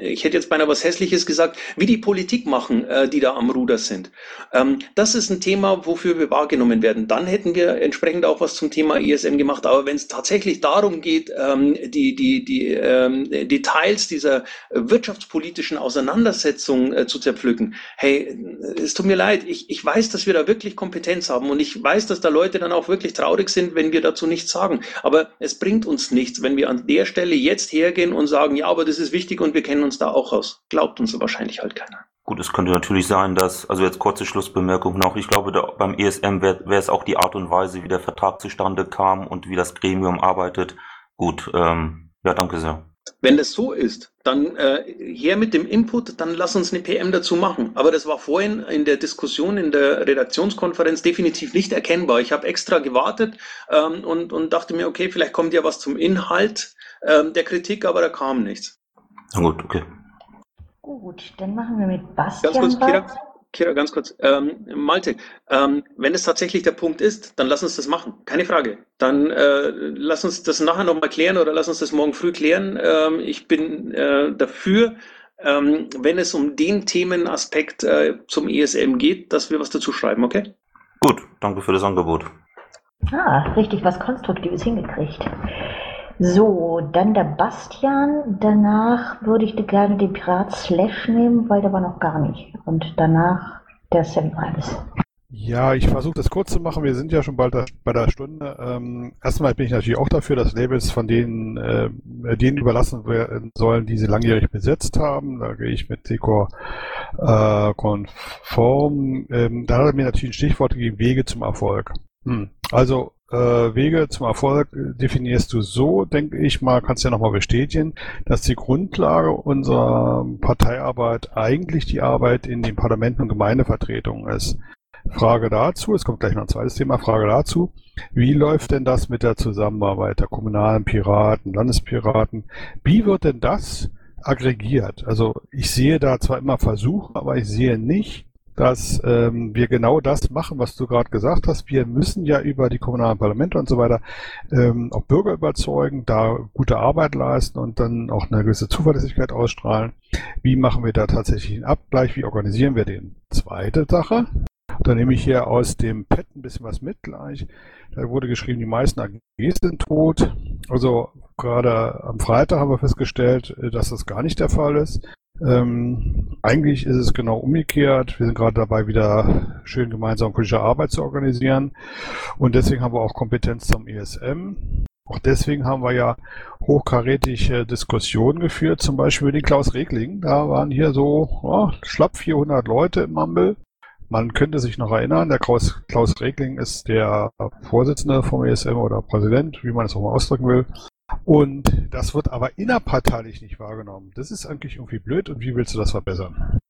ich hätte jetzt beinahe was Hässliches gesagt, wie die Politik machen, äh, die da am Ruder sind. Ähm, das ist ein Thema, wofür wir wahrgenommen werden. Dann hätten wir entsprechend auch was zum Thema ISM gemacht. Aber wenn es tatsächlich darum geht, ähm, die, die, die ähm, Details dieser wirtschaftspolitischen Auseinandersetzung äh, zu zerpflücken, hey, es tut mir leid, ich, ich weiß, dass wir da wirklich Kompetenz haben und ich weiß, dass da Leute dann auch wirklich traurig sind, wenn wir dazu nichts sagen. Aber es bringt uns nichts, wenn wir an der Stelle jetzt hergehen und sagen, ja, aber das ist wichtig und wir kennen uns da auch aus. Glaubt uns wahrscheinlich halt keiner. Gut, es könnte natürlich sein, dass, also jetzt kurze Schlussbemerkung noch, ich glaube, da, beim ESM wäre wär es auch die Art und Weise, wie der Vertrag zustande kam und wie das Gremium arbeitet. Gut, ähm, ja, danke sehr. Wenn das so ist, dann äh, her mit dem Input, dann lass uns eine PM dazu machen. Aber das war vorhin in der Diskussion in der Redaktionskonferenz definitiv nicht erkennbar. Ich habe extra gewartet ähm, und, und dachte mir, okay, vielleicht kommt ja was zum Inhalt ähm, der Kritik, aber da kam nichts. Na gut, okay. Gut, dann machen wir mit Bastian Ganz kurz, Kira, weiter. Kira ganz kurz. Ähm, Malte, ähm, wenn es tatsächlich der Punkt ist, dann lass uns das machen. Keine Frage. Dann äh, lass uns das nachher nochmal klären oder lass uns das morgen früh klären. Ähm, ich bin äh, dafür, ähm, wenn es um den Themenaspekt äh, zum ESM geht, dass wir was dazu schreiben, okay? Gut, danke für das Angebot. Ah, richtig was Konstruktives hingekriegt. So, dann der Bastian. Danach würde ich gerne den Pirat Slash nehmen, weil der war noch gar nicht. Und danach der Sam Reines. Ja, ich versuche das kurz zu machen. Wir sind ja schon bald bei der Stunde. Ähm, erstmal bin ich natürlich auch dafür, dass Labels von denen, äh, denen überlassen werden sollen, die sie langjährig besetzt haben. Da gehe ich mit Decor äh, konform. Ähm, da hat er mir natürlich ein Stichwort gegeben, Wege zum Erfolg. Hm. Also Wege zum Erfolg definierst du so, denke ich mal, kannst ja nochmal bestätigen, dass die Grundlage unserer Parteiarbeit eigentlich die Arbeit in den Parlamenten und Gemeindevertretungen ist. Frage dazu, es kommt gleich noch ein zweites Thema, Frage dazu, wie läuft denn das mit der Zusammenarbeit der kommunalen Piraten, Landespiraten? Wie wird denn das aggregiert? Also ich sehe da zwar immer Versuche, aber ich sehe nicht, dass ähm, wir genau das machen, was du gerade gesagt hast. Wir müssen ja über die kommunalen Parlamente und so weiter ähm, auch Bürger überzeugen, da gute Arbeit leisten und dann auch eine gewisse Zuverlässigkeit ausstrahlen. Wie machen wir da tatsächlich einen Abgleich? Wie organisieren wir den? Zweite Sache. Da nehme ich hier aus dem Pad ein bisschen was mit gleich. Da wurde geschrieben, die meisten AGs sind tot. Also gerade am Freitag haben wir festgestellt, äh, dass das gar nicht der Fall ist. Ähm, eigentlich ist es genau umgekehrt. Wir sind gerade dabei, wieder schön gemeinsam politische Arbeit zu organisieren. Und deswegen haben wir auch Kompetenz zum ESM. Auch deswegen haben wir ja hochkarätige Diskussionen geführt, zum Beispiel mit den Klaus Regling. Da waren hier so oh, schlapp 400 Leute im Mumble. Man könnte sich noch erinnern, der Klaus, Klaus Regling ist der Vorsitzende vom ESM oder Präsident, wie man es auch mal ausdrücken will. Und das wird aber innerparteilich nicht wahrgenommen. Das ist eigentlich irgendwie blöd und wie willst du das verbessern?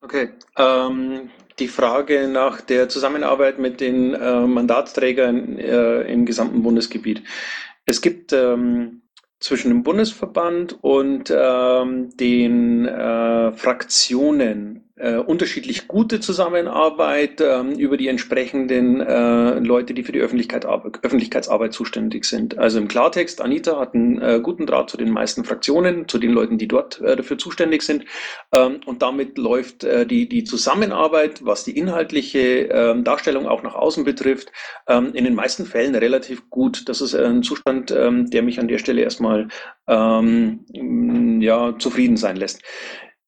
Okay, ähm, die Frage nach der Zusammenarbeit mit den äh, Mandatsträgern äh, im gesamten Bundesgebiet. Es gibt ähm, zwischen dem Bundesverband und ähm, den äh, Fraktionen äh, unterschiedlich gute Zusammenarbeit ähm, über die entsprechenden äh, Leute, die für die Öffentlichkeit, Öffentlichkeitsarbeit zuständig sind. Also im Klartext, Anita hat einen äh, guten Draht zu den meisten Fraktionen, zu den Leuten, die dort äh, dafür zuständig sind. Ähm, und damit läuft äh, die, die Zusammenarbeit, was die inhaltliche ähm, Darstellung auch nach außen betrifft, ähm, in den meisten Fällen relativ gut. Das ist ein Zustand, ähm, der mich an der Stelle erstmal ähm, ja, zufrieden sein lässt.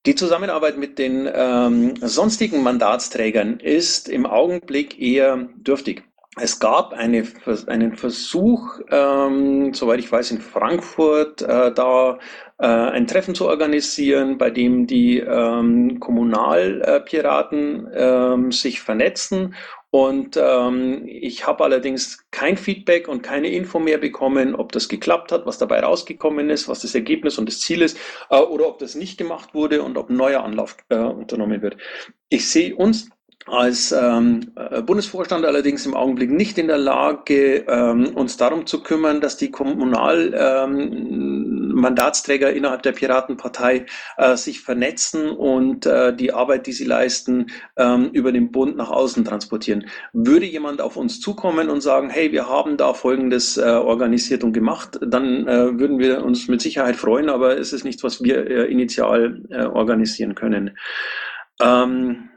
Die Zusammenarbeit mit den ähm, sonstigen Mandatsträgern ist im Augenblick eher dürftig. Es gab eine, einen Versuch, ähm, soweit ich weiß, in Frankfurt äh, da äh, ein Treffen zu organisieren, bei dem die ähm, Kommunalpiraten ähm, sich vernetzen und ähm, ich habe allerdings kein Feedback und keine Info mehr bekommen, ob das geklappt hat, was dabei rausgekommen ist, was das Ergebnis und das Ziel ist, äh, oder ob das nicht gemacht wurde und ob ein neuer Anlauf äh, unternommen wird. Ich sehe uns als ähm, äh, Bundesvorstand allerdings im Augenblick nicht in der Lage, ähm, uns darum zu kümmern, dass die Kommunal ähm, Mandatsträger innerhalb der Piratenpartei äh, sich vernetzen und äh, die Arbeit, die sie leisten, ähm, über den Bund nach außen transportieren. Würde jemand auf uns zukommen und sagen, hey, wir haben da Folgendes äh, organisiert und gemacht, dann äh, würden wir uns mit Sicherheit freuen, aber es ist nichts, was wir äh, initial äh, organisieren können. Ähm,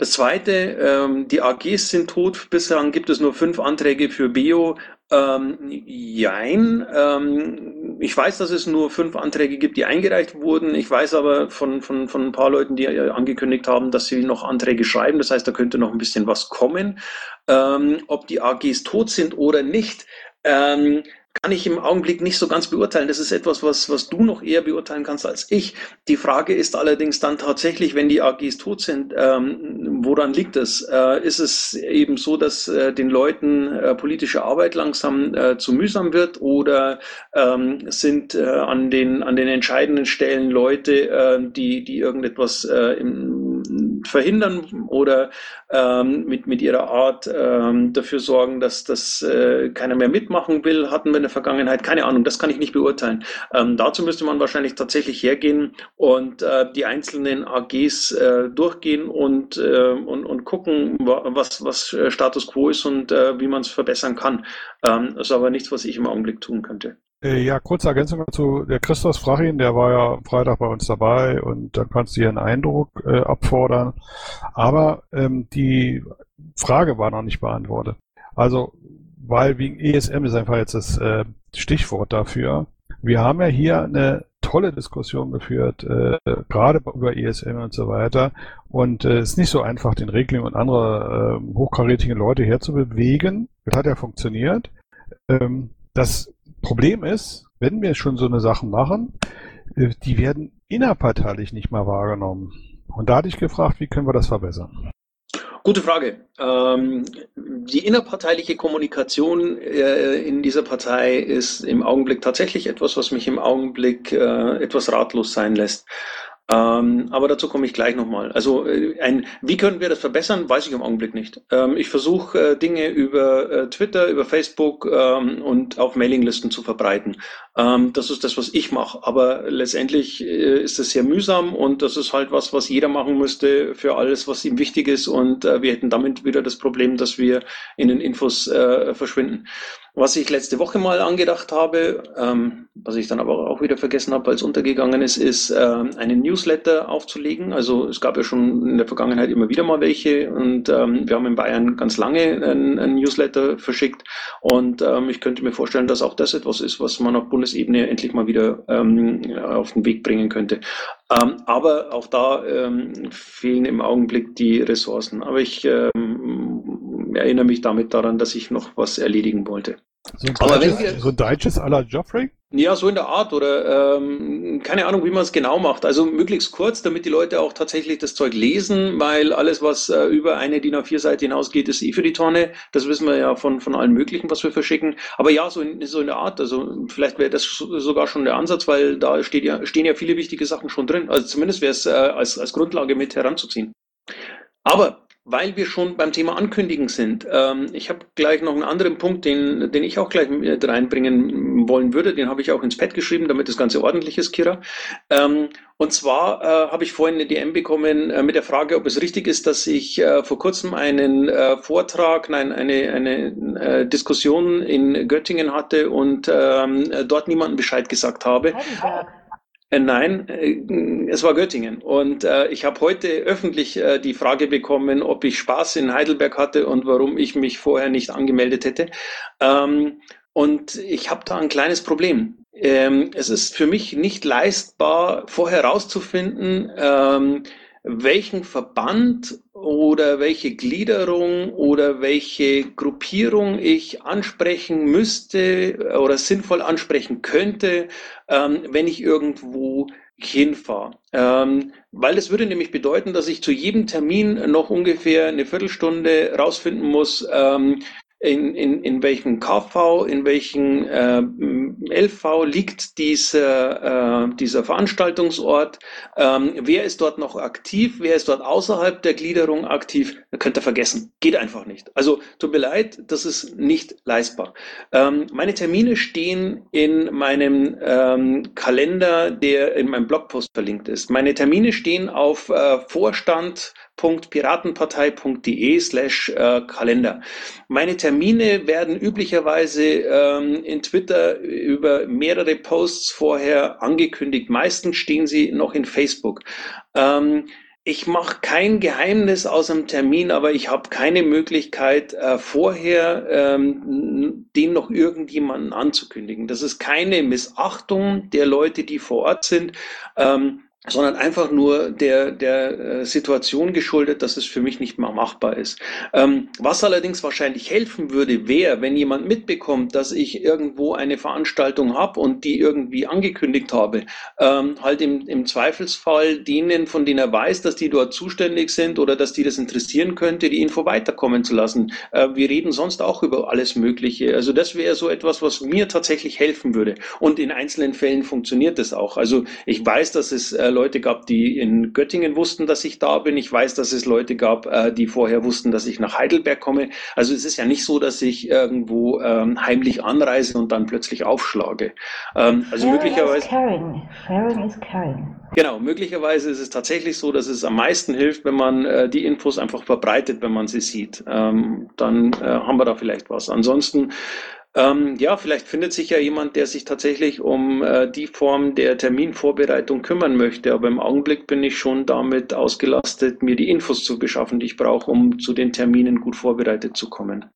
das zweite, ähm, die AGs sind tot. Bislang gibt es nur fünf Anträge für Bio. Ähm, jein. Ähm, ich weiß, dass es nur fünf Anträge gibt, die eingereicht wurden. Ich weiß aber von, von, von ein paar Leuten, die angekündigt haben, dass sie noch Anträge schreiben. Das heißt, da könnte noch ein bisschen was kommen. Ähm, ob die AGs tot sind oder nicht, ähm, kann ich im Augenblick nicht so ganz beurteilen. Das ist etwas, was, was du noch eher beurteilen kannst als ich. Die Frage ist allerdings dann tatsächlich, wenn die AGs tot sind, ähm, woran liegt es? Äh, ist es eben so, dass äh, den Leuten äh, politische Arbeit langsam äh, zu mühsam wird oder ähm, sind äh, an, den, an den entscheidenden Stellen Leute, äh, die, die irgendetwas im, verhindern oder ähm, mit, mit ihrer Art ähm, dafür sorgen, dass das keiner mehr mitmachen will? Hatten wir in der Vergangenheit? Keine Ahnung, das kann ich nicht beurteilen. Ähm, dazu müsste man wahrscheinlich tatsächlich hergehen und äh, die einzelnen AGs äh, durchgehen und, äh, und, und gucken, was, was äh, Status quo ist und äh, wie man es verbessern kann. Ähm, das ist aber nichts, was ich im Augenblick tun könnte. Äh, ja, kurze Ergänzung dazu. Der Christos Frachin, der war ja Freitag bei uns dabei und dann kannst du hier einen Eindruck äh, abfordern. Aber ähm, die Frage war noch nicht beantwortet. Also weil wegen ESM ist einfach jetzt das äh, Stichwort dafür. Wir haben ja hier eine tolle Diskussion geführt, äh, gerade über ESM und so weiter. Und äh, es ist nicht so einfach, den Regling und andere äh, hochkarätige Leute herzubewegen. Das hat ja funktioniert. Ähm, das Problem ist, wenn wir schon so eine Sachen machen, äh, die werden innerparteilich nicht mal wahrgenommen. Und da hatte ich gefragt, wie können wir das verbessern? Gute Frage. Ähm, die innerparteiliche Kommunikation äh, in dieser Partei ist im Augenblick tatsächlich etwas, was mich im Augenblick äh, etwas ratlos sein lässt. Ähm, aber dazu komme ich gleich nochmal. Also äh, ein, wie können wir das verbessern, weiß ich im Augenblick nicht. Ähm, ich versuche äh, Dinge über äh, Twitter, über Facebook ähm, und auf Mailinglisten zu verbreiten. Ähm, das ist das, was ich mache. Aber letztendlich äh, ist es sehr mühsam und das ist halt was, was jeder machen müsste für alles, was ihm wichtig ist. Und äh, wir hätten damit wieder das Problem, dass wir in den Infos verschwinden. Was ich letzte Woche mal angedacht habe, ähm, was ich dann aber auch wieder vergessen habe, weil es untergegangen ist, ist äh, einen Newsletter aufzulegen. Also es gab ja schon in der Vergangenheit immer wieder mal welche und ähm, wir haben in Bayern ganz lange einen, einen Newsletter verschickt und ähm, ich könnte mir vorstellen, dass auch das etwas ist, was man auf Bundesebene endlich mal wieder ähm, auf den Weg bringen könnte. Ähm, aber auch da ähm, fehlen im Augenblick die Ressourcen. Aber ich ähm, erinnere mich damit daran, dass ich noch was erledigen wollte. So ein Aber deutsches, wir, so ein deutsches à la Joffrey? Ja, so in der Art oder ähm, keine Ahnung, wie man es genau macht. Also möglichst kurz, damit die Leute auch tatsächlich das Zeug lesen, weil alles, was äh, über eine DIN A4-Seite hinausgeht, ist eh für die Tonne. Das wissen wir ja von, von allen möglichen, was wir verschicken. Aber ja, so in, so in der Art. Also vielleicht wäre das sogar schon der Ansatz, weil da steht ja, stehen ja viele wichtige Sachen schon drin. Also zumindest wäre es äh, als, als Grundlage mit heranzuziehen. Aber weil wir schon beim Thema Ankündigen sind, ähm, ich habe gleich noch einen anderen Punkt, den, den ich auch gleich mit reinbringen wollen würde. Den habe ich auch ins Pad geschrieben, damit das Ganze ordentlich ist, Kira. Ähm, und zwar äh, habe ich vorhin eine DM bekommen äh, mit der Frage, ob es richtig ist, dass ich äh, vor kurzem einen Vortrag, nein, eine, eine Diskussion in Göttingen hatte und ähm, dort niemandem Bescheid gesagt habe. Heidelberg. Äh, nein, äh, es war Göttingen. Und äh, ich habe heute öffentlich äh, die Frage bekommen, ob ich Spaß in Heidelberg hatte und warum ich mich vorher nicht angemeldet hätte. Ähm, und ich habe da ein kleines Problem. Ähm, es ist für mich nicht leistbar, vorher herauszufinden, ähm, welchen Verband oder welche Gliederung oder welche Gruppierung ich ansprechen müsste oder sinnvoll ansprechen könnte, ähm, wenn ich irgendwo hinfahre. Ähm, weil das würde nämlich bedeuten, dass ich zu jedem Termin noch ungefähr eine Viertelstunde rausfinden muss, ähm, in, in, in welchem KV, in welchem äh, LV liegt dieser, äh, dieser Veranstaltungsort, ähm, wer ist dort noch aktiv, wer ist dort außerhalb der Gliederung aktiv, könnt ihr vergessen. Geht einfach nicht. Also tut mir leid, das ist nicht leistbar. Ähm, meine Termine stehen in meinem ähm, Kalender, der in meinem Blogpost verlinkt ist. Meine Termine stehen auf äh, Vorstand www.piratenpartei.de slash äh, Kalender. Meine Termine werden üblicherweise ähm, in Twitter über mehrere Posts vorher angekündigt. Meistens stehen sie noch in Facebook. Ähm, ich mache kein Geheimnis aus einem Termin, aber ich habe keine Möglichkeit, äh, vorher ähm, den noch irgendjemanden anzukündigen. Das ist keine Missachtung der Leute, die vor Ort sind. Ähm, sondern einfach nur der, der äh, Situation geschuldet, dass es für mich nicht mehr machbar ist. Ähm, was allerdings wahrscheinlich helfen würde, wäre, wenn jemand mitbekommt, dass ich irgendwo eine Veranstaltung habe und die irgendwie angekündigt habe, ähm, halt im, im Zweifelsfall denen, von denen er weiß, dass die dort zuständig sind oder dass die das interessieren könnte, die Info weiterkommen zu lassen. Äh, wir reden sonst auch über alles Mögliche. Also das wäre so etwas, was mir tatsächlich helfen würde. Und in einzelnen Fällen funktioniert das auch. Also ich weiß, dass es äh, Leute gab, die in Göttingen wussten, dass ich da bin. Ich weiß, dass es Leute gab, äh, die vorher wussten, dass ich nach Heidelberg komme. Also es ist ja nicht so, dass ich irgendwo ähm, heimlich anreise und dann plötzlich aufschlage. Ähm, also Sharing möglicherweise. Is caring. Sharing is caring. Genau, möglicherweise ist es tatsächlich so, dass es am meisten hilft, wenn man äh, die Infos einfach verbreitet, wenn man sie sieht. Ähm, dann äh, haben wir da vielleicht was. Ansonsten ähm, ja, vielleicht findet sich ja jemand, der sich tatsächlich um äh, die Form der Terminvorbereitung kümmern möchte. Aber im Augenblick bin ich schon damit ausgelastet, mir die Infos zu beschaffen, die ich brauche, um zu den Terminen gut vorbereitet zu kommen.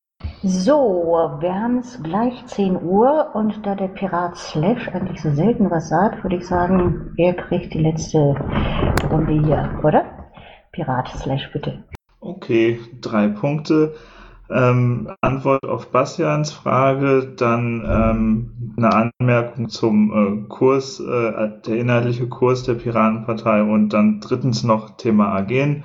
So, wir haben es gleich 10 Uhr und da der Pirat Slash eigentlich so selten was sagt, würde ich sagen, er kriegt die letzte Runde hier, oder? Pirat Slash, bitte. Okay, drei Punkte. Ähm, Antwort auf Bastians Frage, dann ähm, eine Anmerkung zum äh, Kurs, äh, der inhaltliche Kurs der Piratenpartei und dann drittens noch Thema Agen.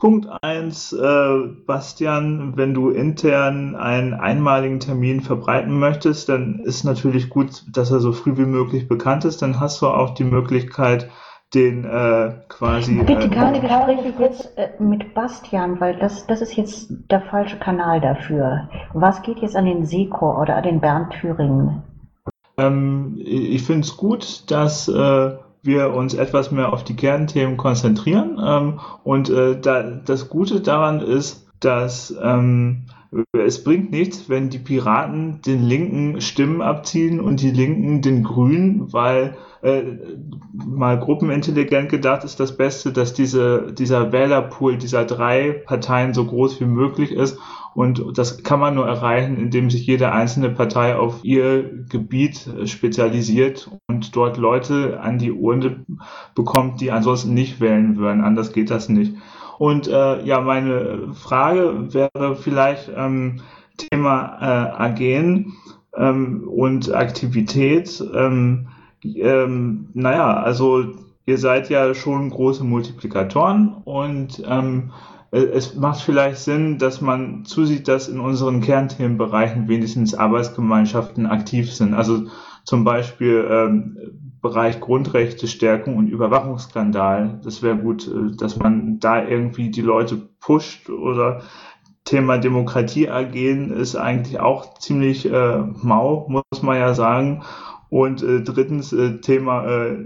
Punkt eins, äh, Bastian, wenn du intern einen einmaligen Termin verbreiten möchtest, dann ist natürlich gut, dass er so früh wie möglich bekannt ist. Dann hast du auch die Möglichkeit, den äh, quasi. Bitte äh, keine Gespräche jetzt äh, mit Bastian, weil das, das ist jetzt der falsche Kanal dafür. Was geht jetzt an den Sekor oder an den Bernd Thüringen? Ähm, ich finde es gut, dass äh, wir uns etwas mehr auf die Kernthemen konzentrieren. Ähm, und äh, da, das Gute daran ist, dass ähm, es bringt nichts, wenn die Piraten den Linken Stimmen abziehen und die Linken den Grünen, weil äh, mal gruppenintelligent gedacht ist das Beste, dass diese, dieser Wählerpool dieser drei Parteien so groß wie möglich ist. Und das kann man nur erreichen, indem sich jede einzelne Partei auf ihr Gebiet spezialisiert und dort Leute an die Urne bekommt, die ansonsten nicht wählen würden. Anders geht das nicht. Und äh, ja, meine Frage wäre vielleicht ähm, Thema äh, Agen ähm, und Aktivität. Ähm, ähm, naja, also ihr seid ja schon große Multiplikatoren und ähm, es macht vielleicht Sinn, dass man zusieht, dass in unseren Kernthemenbereichen wenigstens Arbeitsgemeinschaften aktiv sind. Also zum Beispiel ähm, Bereich Grundrechte, Stärkung und Überwachungsskandal. Das wäre gut, äh, dass man da irgendwie die Leute pusht oder Thema Demokratie ergehen ist eigentlich auch ziemlich äh, mau, muss man ja sagen. Und äh, drittens, äh, Thema äh,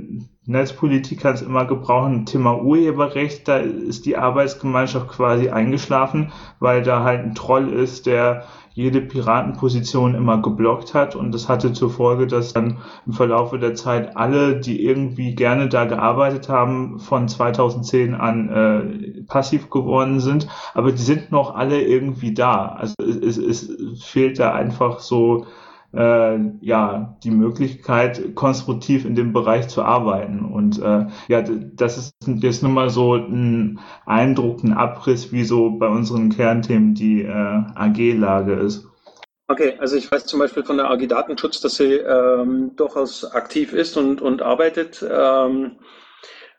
Netzpolitik kann es immer gebrauchen. Thema Urheberrecht, da ist die Arbeitsgemeinschaft quasi eingeschlafen, weil da halt ein Troll ist, der jede Piratenposition immer geblockt hat und das hatte zur Folge, dass dann im Verlaufe der Zeit alle, die irgendwie gerne da gearbeitet haben, von 2010 an äh, passiv geworden sind, aber die sind noch alle irgendwie da. Also es, es, es fehlt da einfach so äh, ja die Möglichkeit, konstruktiv in dem Bereich zu arbeiten. Und äh, ja, das ist jetzt nur mal so ein Eindruck, ein Abriss, wie so bei unseren Kernthemen die äh, AG-Lage ist. Okay, also ich weiß zum Beispiel von der AG Datenschutz, dass sie ähm, durchaus aktiv ist und, und arbeitet. Ähm,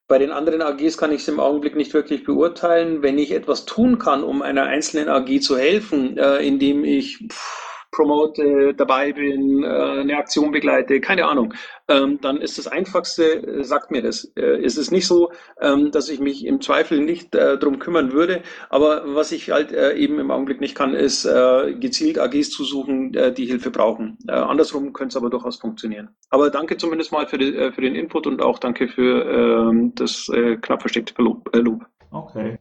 Bei den anderen AGs kann ich es im Augenblick nicht wirklich beurteilen. Wenn ich etwas tun kann, um einer einzelnen AG zu helfen, äh, indem ich pff, promote, dabei bin, äh, eine Aktion begleite, keine Ahnung, ähm, dann ist das Einfachste, äh, sagt mir das. Äh, es ist nicht so, ähm, dass ich mich im Zweifel nicht drum kümmern würde, aber was ich halt eben im Augenblick nicht kann, ist gezielt AGs zu suchen, die Hilfe brauchen. Andersrum könnte es aber durchaus funktionieren. Aber danke zumindest mal für, die, für den Input und auch danke für äh, das knapp versteckte Lob. Okay.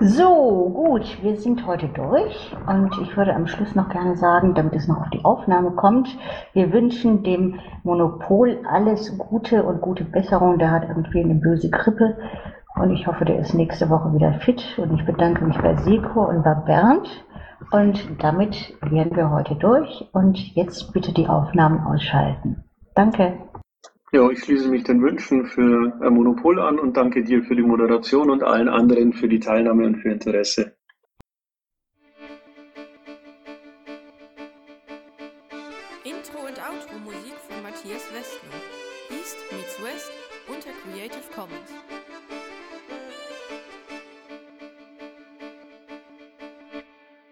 So, gut, wir sind heute durch und ich würde am Schluss noch gerne sagen, damit es noch auf die Aufnahme kommt, wir wünschen dem Monopol alles Gute und gute Besserung. Der hat irgendwie eine böse Grippe und ich hoffe, der ist nächste Woche wieder fit und ich bedanke mich bei Seko und bei Bernd und damit wären wir heute durch und jetzt bitte die Aufnahmen ausschalten. Danke. Ja, ich schließe mich den Wünschen für äh, Monopol an und danke dir für die Moderation und allen anderen für die Teilnahme und für Interesse. Intro und Outro Musik von Matthias Westner. East meets West unter Creative Commons.